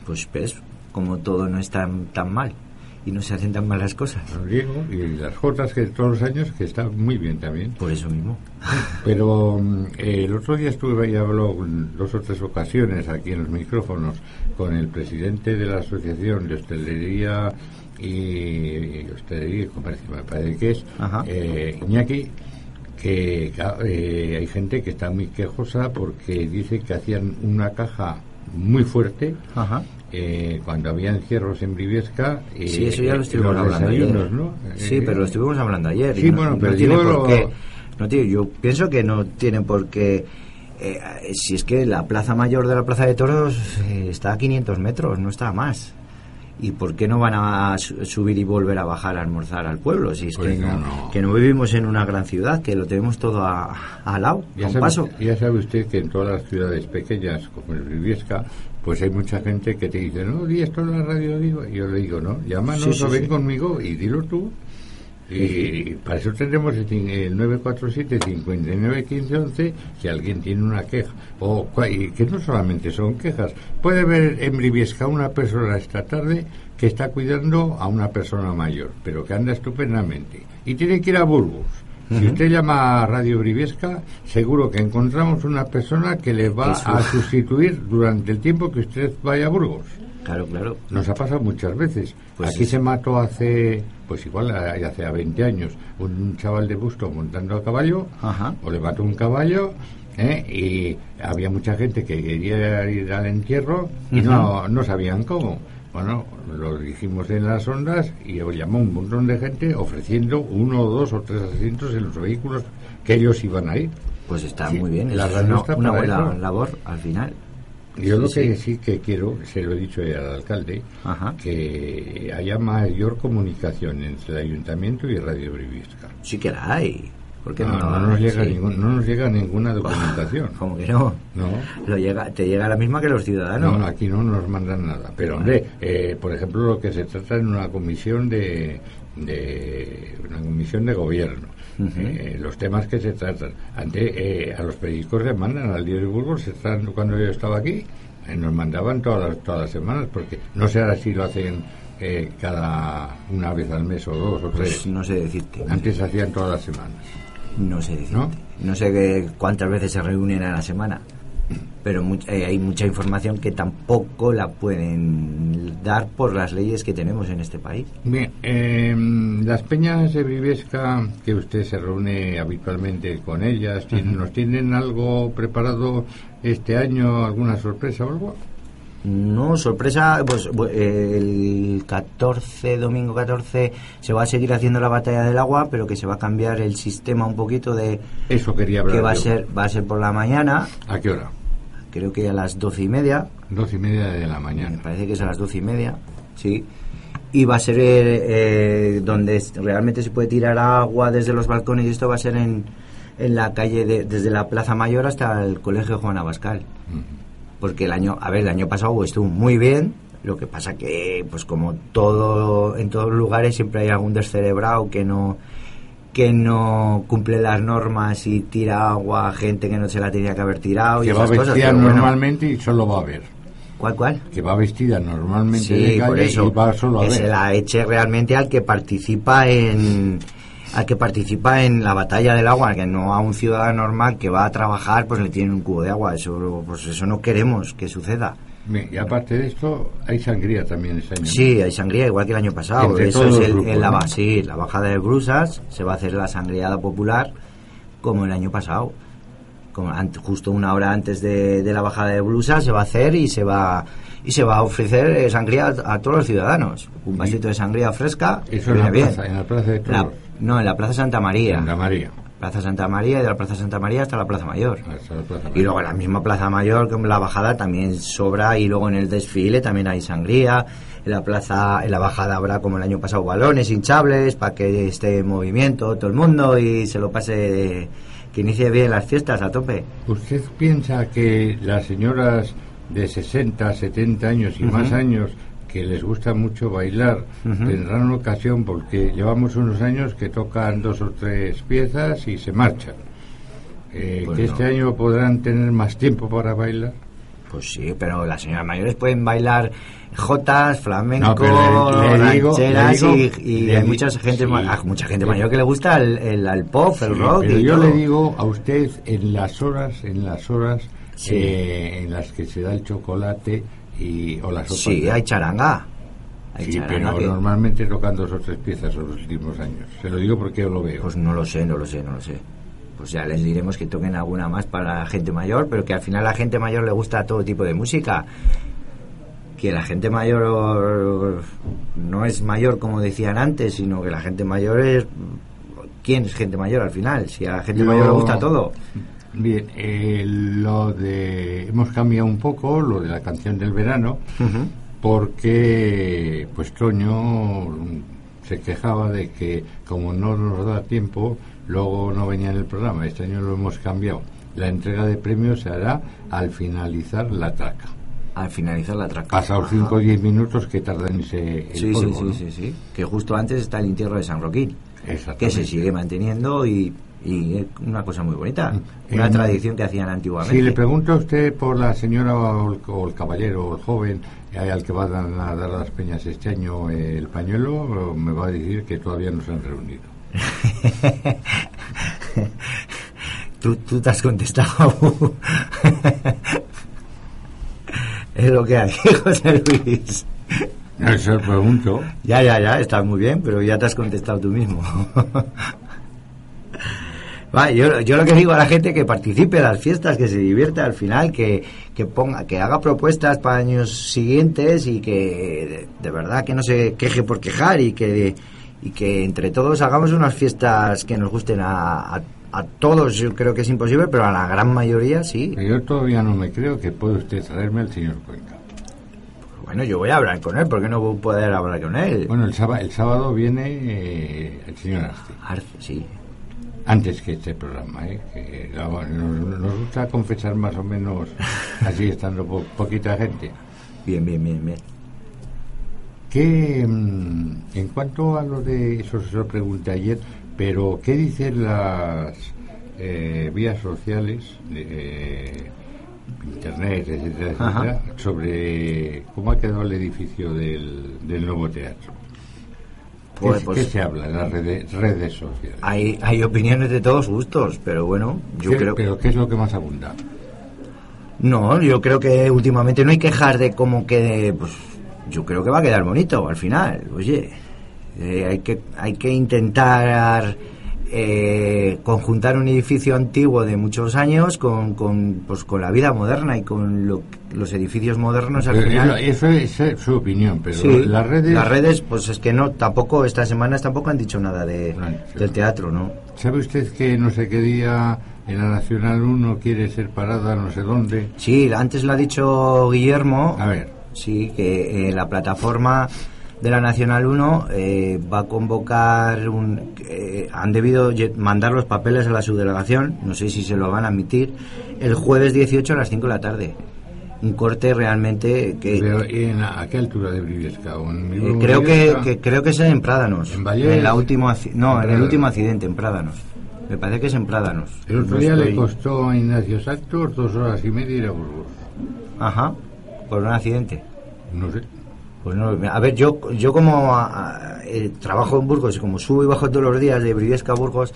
Pues ves, como todo no es tan, mal y no se hacen tan mal las cosas. Diego, y las Jotas que todos los años que está muy bien también. Por eso mismo. Pero mm, eh, el otro día estuve y habló dos o tres ocasiones aquí en los micrófonos con el presidente de la Asociación de Hostelería y, y Hostelería y Comercio, me parece que es eh, Iñaki, que eh, hay gente que está muy quejosa porque dice que hacían una caja muy fuerte eh, cuando había encierros en Briviesca. eh, Sí, eso ya lo estuvimos hablando ayer. Sí, pero lo estuvimos hablando ayer. y Sí, no- bueno, no pero tiene por qué. No tiene, yo pienso que no tiene por qué. Eh, si es que la plaza mayor de la plaza de toros eh, está a 500 metros, no está a más. ¿Y por qué no van a su- subir y volver a bajar a almorzar al pueblo? Si es Pues que, no, no, no. que no vivimos en una gran ciudad, que lo tenemos todo a- al lado, a Ya un sabe, paso. ya sabe usted que en todas las ciudades pequeñas, como el Briviesca, pues hay mucha gente que te dice, no, di esto en la radio, digo. Y yo le digo, no, llámanos Sí, sí, o ven sí. conmigo y dilo tú. Y para eso tendremos el, el 947-591511 si alguien tiene una queja. O que no solamente son quejas. Puede ver en Briviesca una persona esta tarde que está cuidando a una persona mayor, pero que anda estupendamente. Y tiene que ir a Burgos. Si usted llama a Radio Briviesca, seguro que encontramos una persona que le va Eso. a sustituir durante el tiempo que usted vaya a Burgos. Claro, claro. Nos ha pasado muchas veces. Pues Aquí sí. se mató hace, pues igual hace a 20 años, un chaval de busto montando a caballo, o le mató un caballo, ¿eh? y había mucha gente que quería ir al entierro y no, no sabían cómo. Bueno, lo dijimos en las ondas y llamó un montón de gente ofreciendo uno, dos o tres asientos en los vehículos que ellos iban a ir. Pues está Sí, muy bien, la es una, buena eso. labor al final. Yo lo que sí. que quiero, se lo he dicho ya al alcalde, que haya mayor comunicación entre el ayuntamiento y Radio Briviesca. Sí que la hay. ¿Por qué no, no, no nos llega Sí. ningún- no nos llega ninguna documentación. ¿Cómo que no? No. Lo llega, te llega la misma que los ciudadanos. No, aquí no nos mandan nada. Pero, hombre, eh, por ejemplo, lo que se trata en una comisión de, de una comisión de gobierno. Eh, los temas que se tratan. Ante, eh, a los periódicos les mandan al diario de Burgos, cuando yo estaba aquí, eh, nos mandaban todas las, todas las semanas, porque no sé ahora si lo hacen eh, cada una vez al mes o dos o tres. Pues no sé decirte. Antes hacían todas las semanas. No sé decirte. ¿No? ¿No? sé cuántas veces se reúnen a la semana. Pero much- eh, hay mucha información que tampoco la pueden dar por las leyes que tenemos en este país. Bien, eh, las peñas de Briviesca, que usted se reúne habitualmente con ellas, ¿tienen- ¿nos tienen algo preparado este año, alguna sorpresa o algo? No, sorpresa, pues el 14, domingo 14, se va a seguir haciendo la batalla del agua, pero que se va a cambiar el sistema un poquito de... Eso quería hablar Que va a ser, va a ser por la mañana. ¿A qué hora? Creo que a las doce y media. Doce y media de la mañana. Me parece que es a las doce y media, sí. Y va a ser eh, donde es- realmente se puede tirar agua desde los balcones y esto va a ser en, en la calle, de- desde la Plaza Mayor hasta el Colegio Juan Abascal. Porque el año, a ver, el año pasado estuvo muy bien, lo que pasa que, pues como todo, en todos los lugares siempre hay algún descerebrado que no que no cumple las normas y tira agua a gente que no se la tenía que haber tirado y Que va esas cosas. vestida bueno. normalmente y solo va a ver. ¿Cuál, cuál? Que va vestida normalmente Sí, de por eso, y va solo a que ver. se la eche realmente al que participa en al que participa en la batalla del agua, que no a un ciudadano normal que va a trabajar, pues le tienen un cubo de agua. Eso, pues eso no queremos que suceda. Bien, y aparte de esto, hay sangría también este año. Sí, hay sangría igual que el año pasado. Entre Eso es el- grupos, la, sí, la bajada de brusas, se va a hacer la sangriada popular como el año pasado. como ant- justo una hora antes de, de la bajada de blusa se va a hacer y se va y se va a ofrecer eh, sangría a, a todos los ciudadanos un vasito de sangría fresca Eso en la bien. plaza, en la plaza de La- no en la plaza Santa María Santa María. Plaza Santa María y de la Plaza Santa María hasta la Plaza Mayor. Hasta la Plaza Y luego en la misma Plaza Mayor, con la bajada también sobra y luego en el desfile también hay sangría. En la plaza, en la bajada habrá como el año pasado balones hinchables para que esté en movimiento todo el mundo y se lo pase, que inicie bien las fiestas a tope. ¿Usted piensa que las señoras de 60, 70 años y más años que les gusta mucho bailar tendrán ocasión porque llevamos unos años que tocan dos o tres piezas y se marchan? Eh, Pues ¿Que no. este año podrán tener más tiempo para bailar? Pues sí, pero las señoras mayores pueden bailar jotas, flamenco, No, pero le- le digo- rancheras le digo- y, y le hay mucha gente, sí. ma- mucha gente mayor que le gusta el, el, el pop, el rock pero y yo todo. le digo a usted en las horas, en las horas Sí. eh, en las que se da el chocolate y o las sopas. Sí, hay charanga. Hay Sí, charanga pero que- normalmente tocan dos o tres piezas en los últimos años. Se lo digo porque yo lo veo. Pues no lo sé, no lo sé, no lo sé. Pues ya les diremos que toquen alguna más para la gente mayor, pero que al final a la gente mayor le gusta todo tipo de música. Que la gente mayor no es mayor como decían antes, sino que la gente mayor es... ¿Quién es gente mayor al final? Si a la gente Yo- mayor le gusta todo. Bien, eh, lo de hemos cambiado un poco lo de la canción del verano porque pues Toño se quejaba de que como no nos da tiempo luego no venía en el programa. Este año lo hemos cambiado. La entrega de premios se hará al finalizar la traca. Al finalizar la traca. Pasados 5 o 10 minutos que tarda en ese el Sí, polvo, sí, ¿no? sí, sí, sí. Que justo antes está el entierro de San Roquín. Que se sigue manteniendo y, y es una cosa muy bonita. Una En- tradición que hacían antiguamente. Si le pregunto a usted por la señora o el, o el caballero o el joven eh, al que va a dar, a dar a las peñas este año eh, el pañuelo, me va a decir que todavía no se han reunido. tú, tú te has contestado. es lo que hay, José Luis. Eso pregunto. Ya, ya, ya, está muy bien, pero ya te has contestado tú mismo. Va, yo, yo lo que digo a la gente que participe en las fiestas, que se divierta al final, que, que ponga, que haga propuestas para años siguientes y que de, de verdad que no se queje por quejar y que y que entre todos hagamos unas fiestas que nos gusten a, a, a todos. Yo creo que es imposible, pero a la gran mayoría sí. Yo todavía no me creo que puede usted traerme al señor Cuenca. Bueno, yo voy a hablar con él, ¿por qué no voy a poder hablar con él? Bueno, el sábado, el sábado viene eh, el señor Arce. Arce, sí. Antes que este programa, ¿eh? Que, nos, nos gusta confesar más o menos así estando po- poquita gente. Bien, bien, bien, bien. Que mm, en cuanto a lo de eso se lo pregunté ayer, pero ¿qué dicen las eh, vías sociales, eh, internet, etcétera, etcétera, sobre cómo ha quedado el edificio del, del nuevo teatro? ¿Qué, Pues- qué se habla en las redes, redes sociales? Hay, hay opiniones de todos gustos, pero bueno, yo ¿Qué- creo ¿Pero qué es lo que más abunda? No, yo creo que últimamente no hay quejas de cómo quede, pues yo creo que va a quedar bonito al final. Oye, eh, hay que hay que intentar eh, conjuntar un edificio antiguo de muchos años con, con pues con la vida moderna y con lo- los edificios modernos al Pero final. eso, eso es su opinión, pero Sí, las redes... las redes, pues es que no, tampoco estas semanas tampoco han dicho nada de, del teatro, ¿no? ¿Sabe usted que no sé qué día en la Nacional 1 quiere ser parada no sé dónde? Sí, antes lo ha dicho Guillermo. A ver. Sí, que eh, la plataforma de la Nacional 1 eh, va a convocar un... eh, han debido mandar los papeles a la subdelegación, no sé si se lo van a admitir, el jueves 18 a las 5 de la tarde. Un corte realmente que... Pero, ¿y en a, qué altura de Briviesca? ¿O en eh, creo que, creo que es en Prádanos. ¿En Valles? la última, no, En en el último accidente en Prádanos. Me parece que es en Prádanos. El otro día le costó a Ignacio Santos dos horas y media ir a Burgos. Ajá, por un accidente. No sé. Pues no, a ver, yo, yo como a- a- eh, trabajo en Burgos y como subo y bajo todos los días de Briviesca a Burgos,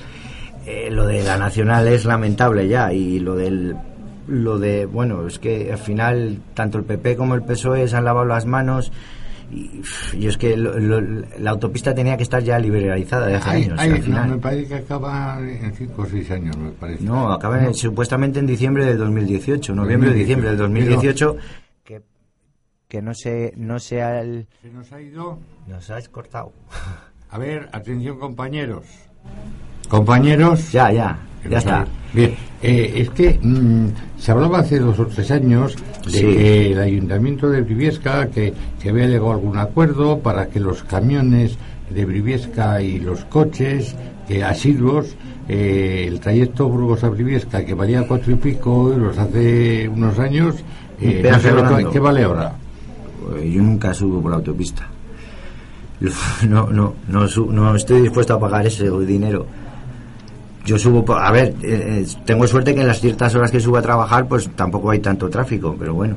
eh, lo de la nacional es lamentable ya y lo del lo de bueno es que al final tanto el PP como el PSOE se han lavado las manos y, yo es que lo- lo- la autopista tenía que estar ya liberalizada de hace años. al no, final. me parece que acaba en 5 o 6 años, me parece. No, acaba en- supuestamente en diciembre del 2018, noviembre o 2018. diciembre del 2018. Que, que no sé, no sea el... Se nos ha ido. Nos has cortado. A ver, atención compañeros. Compañeros. Ya, ya, ya está. Bien, eh, es que mm, se hablaba hace dos o tres años de Sí. que el ayuntamiento de Briviesca que, que había llegado a algún acuerdo para que los camiones de Briviesca y los coches que asiduos eh, el trayecto Burgos a Briviesca que valía cuatro y pico euros hace unos años eh, Espera, no sé lo que- Fernando. ¿qué vale ahora? Eh, Yo nunca subo por la autopista. No, no, no, no estoy dispuesto a pagar ese dinero. Yo subo, por, a ver, eh, eh, tengo suerte que en las ciertas horas que subo a trabajar, pues tampoco hay tanto tráfico, pero bueno.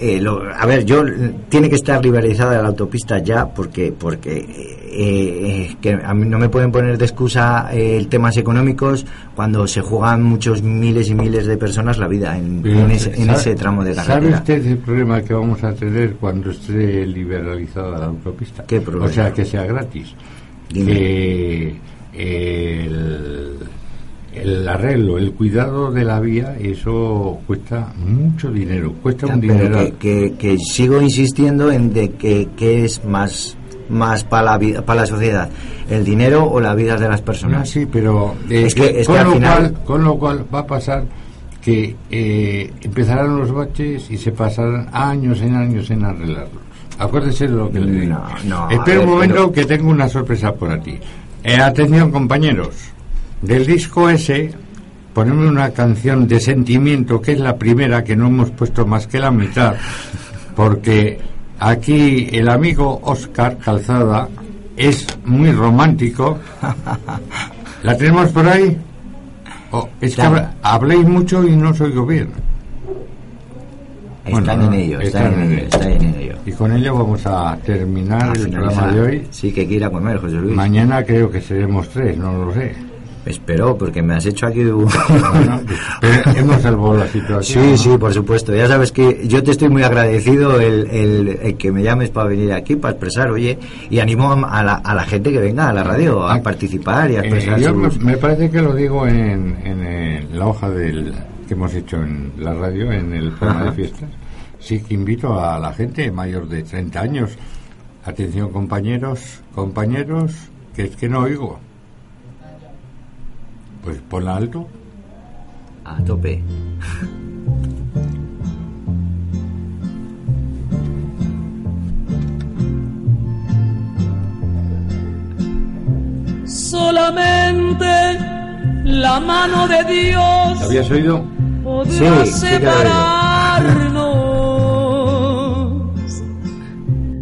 Eh, lo- a ver, yo tiene que estar liberalizada la autopista ya, porque porque eh, eh, que a mí no me pueden poner de excusa eh, temas económicos cuando se juegan muchos miles y miles de personas la vida en, ese, en ¿sabe- ese tramo de ¿Sabe carretera. usted el problema que vamos a tener cuando esté liberalizada la autopista? ¿Qué problema? O sea, que sea gratis. Dime. Que el, el arreglo, el cuidado de la vía, eso cuesta mucho dinero, cuesta Ya, un dinero. que, que- que sigo insistiendo en de que, que es más más para la vida, para la sociedad el dinero o la vida de las personas No, sí, pero eh, es que, es con, que al lo final cual, con lo cual va a pasar que eh, empezarán los baches y se pasarán años en años en arreglarlos. Acuérdese de lo que le digo. No, Espera un momento pero- que tengo una sorpresa por ti. Eh, atención compañeros, del disco ese ponemos una canción de sentimiento que es la primera que no hemos puesto más que la mitad porque aquí el amigo Oscar Calzada es muy romántico. ¿La tenemos por ahí? Oh, es que habléis mucho y no os oigo bien. están en ello están están en ello están en ello Y con ello vamos a terminar A el programa de hoy. sí que quiera comer José Luis Mañana creo que seremos tres, no lo sé. Espero porque me has hecho aquí un- hemos salvado la situación. Sí, sí, por supuesto. Ya sabes que yo te estoy muy agradecido el, el- el que me llames para venir aquí, para expresar, oye, y animo a la, a la gente que venga a la radio a participar y a Eh, expresar yo me, sus- me parece que lo digo en, en, eh, la hoja del que hemos hecho en la radio, en el programa de fiestas. Sí que invito a la gente mayor de 30 años. Atención compañeros, compañeros, que es que no oigo. Pues ponla alto. a tope. Solamente la mano de Dios ¿Lo habías oído? podrá Sí, separarnos.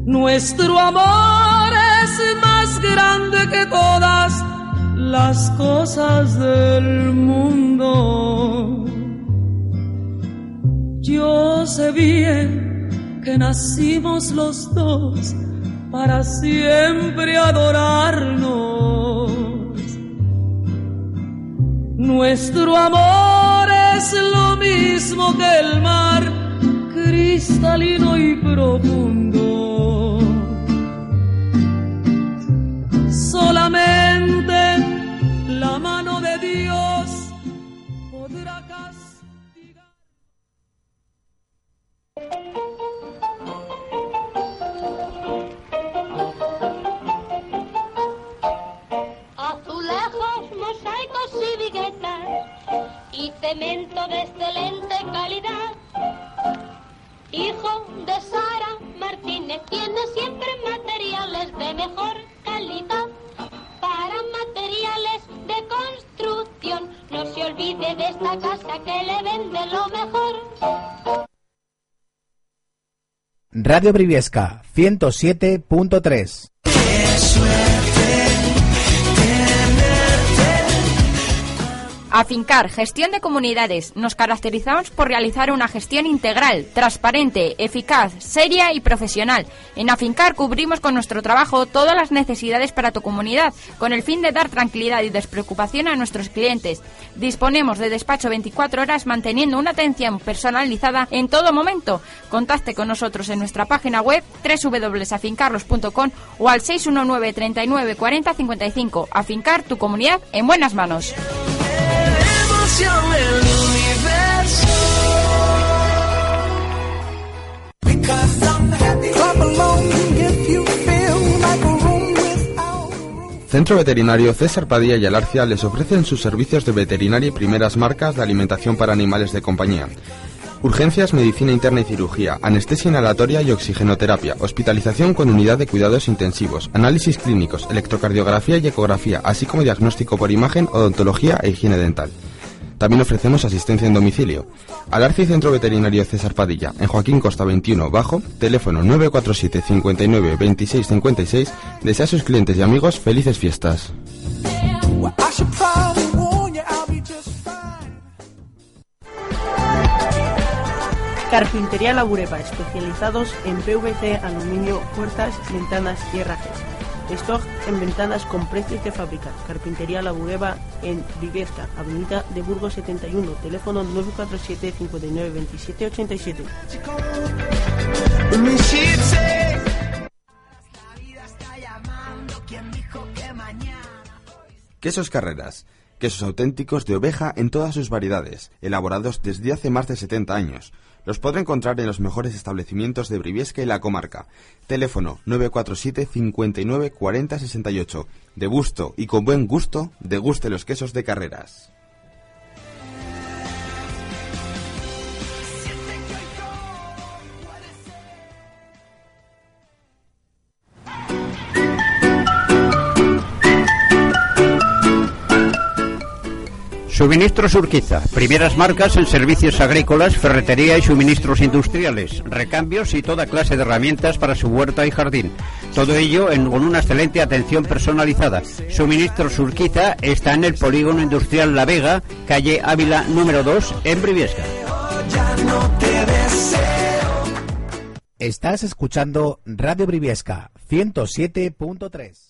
Nuestro amor es más grande que todas las cosas del mundo. Yo sé bien que nacimos los dos para siempre adorarnos. Nuestro amor es lo mismo que el mar, cristalino y profundo. Solamente Radio Briviesca 107.3 Afincar, gestión de comunidades. Nos caracterizamos por realizar una gestión integral, transparente, eficaz, seria y profesional. En Afincar cubrimos con nuestro trabajo todas las necesidades para tu comunidad, con el fin de dar tranquilidad y despreocupación a nuestros clientes. Disponemos de despacho 24 horas manteniendo una atención personalizada en todo momento. Contacte con nosotros en nuestra página web www.afincarlos.com o al 619 39 40 55. Afincar tu comunidad en buenas manos. Del universo. Centro Veterinario César Padilla y Alarcia les ofrecen sus servicios de veterinaria y primeras marcas de alimentación para animales de compañía. Urgencias, medicina interna y cirugía, anestesia inhalatoria y oxigenoterapia, hospitalización con unidad de cuidados intensivos, análisis clínicos, electrocardiografía y ecografía, así como diagnóstico por imagen, odontología e higiene dental. También ofrecemos asistencia en domicilio. Alarcia y Centro Veterinario César Padilla, en Joaquín Costa 21, bajo, teléfono 947 59 26 56, desea a sus clientes y amigos felices fiestas. Carpintería La Bureba, especializados en PVC, aluminio, puertas, ventanas y herrajes. Stock en ventanas con precios de fábrica. Carpintería La Bureba en Viviesca, Avenida de Burgos 71, teléfono 947 59 27 87. Me she'd say, Quesos Carreras. Quesos auténticos de oveja en todas sus variedades, elaborados desde hace más de 70 años. Los podrá encontrar en los mejores establecimientos de Briviesca y la comarca. Teléfono 947 59 40 68. De gusto y con buen gusto, deguste los quesos de Carreras. Suministros Urquiza, primeras marcas en servicios agrícolas, ferretería y suministros industriales, recambios y toda clase de herramientas para su huerta y jardín. Todo ello con una excelente atención personalizada. Suministros Urquiza está en el polígono industrial La Vega, calle Ávila número 2, en Briviesca. Estás escuchando Radio Briviesca 107.3.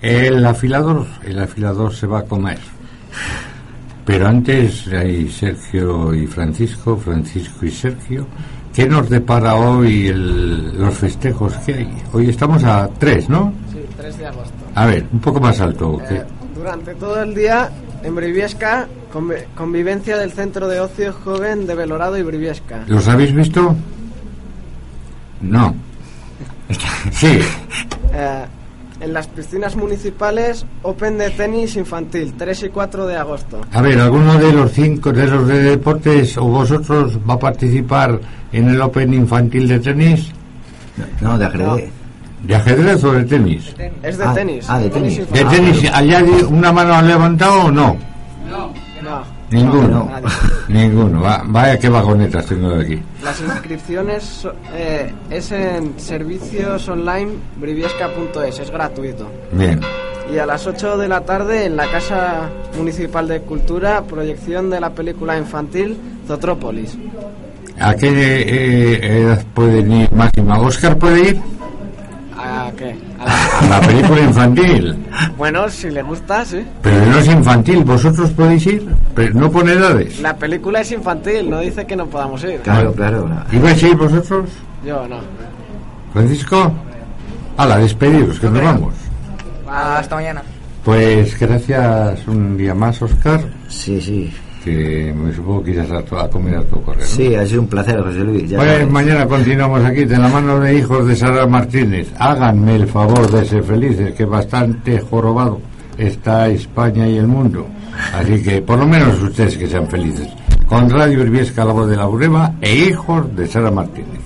El afilador, el afilador se va a comer. Pero antes hay Sergio y Francisco, Francisco y Sergio. ¿Qué nos depara hoy el- los festejos que hay? Hoy estamos a 3, ¿no? Sí, 3 de agosto. A ver, un poco más alto. que- Durante todo el día, en Briviesca, convi- convivencia del Centro de Ocio Joven de Belorado y Briviesca. ¿Los habéis visto? No. Sí. Eh, en las piscinas municipales, Open de tenis infantil, 3 y 4 de agosto. A ver, ¿alguno de los cinco de los de deportes o vosotros va a participar en el Open Infantil de tenis? No, de ajedrez. ¿De ajedrez o de tenis? Es de Ah, tenis. ah, de tenis. ¿De tenis allá di- una mano han levantado o? No. Ninguno. Ninguno. Va- vaya qué vagonetas tengo de aquí. Las inscripciones eh, es en servicios online briviesca.es, es gratuito. Bien. Y a las 8 de la tarde en la Casa Municipal de Cultura, proyección de la película infantil Zotrópolis. ¿A qué eh, edad pueden ir máxima? ¿Oscar puede ir? ¿A qué? A la película infantil. Bueno, si le gusta, sí. Pero no es infantil. ¿Vosotros podéis ir? Pero no pone edades. La película es infantil, no dice que no podamos ir. Claro, claro. ¿Ibais a ir vosotros? Yo no. Francisco. A la despediros, que nos vamos. Hasta mañana. Pues gracias un día más, Oscar. Sí, sí. Que me supongo que irás a, a comer a tu correo. ¿no? Sí, ha sido un placer, José Luis. ya Pues mañana continuamos aquí de la mano de hijos de Sara Martínez. Háganme el favor de ser felices, que bastante jorobado está España y el mundo. Así que por lo menos ustedes que sean felices. Con Radio Briviesca, la voz de la Ureba e hijos de Sara Martínez.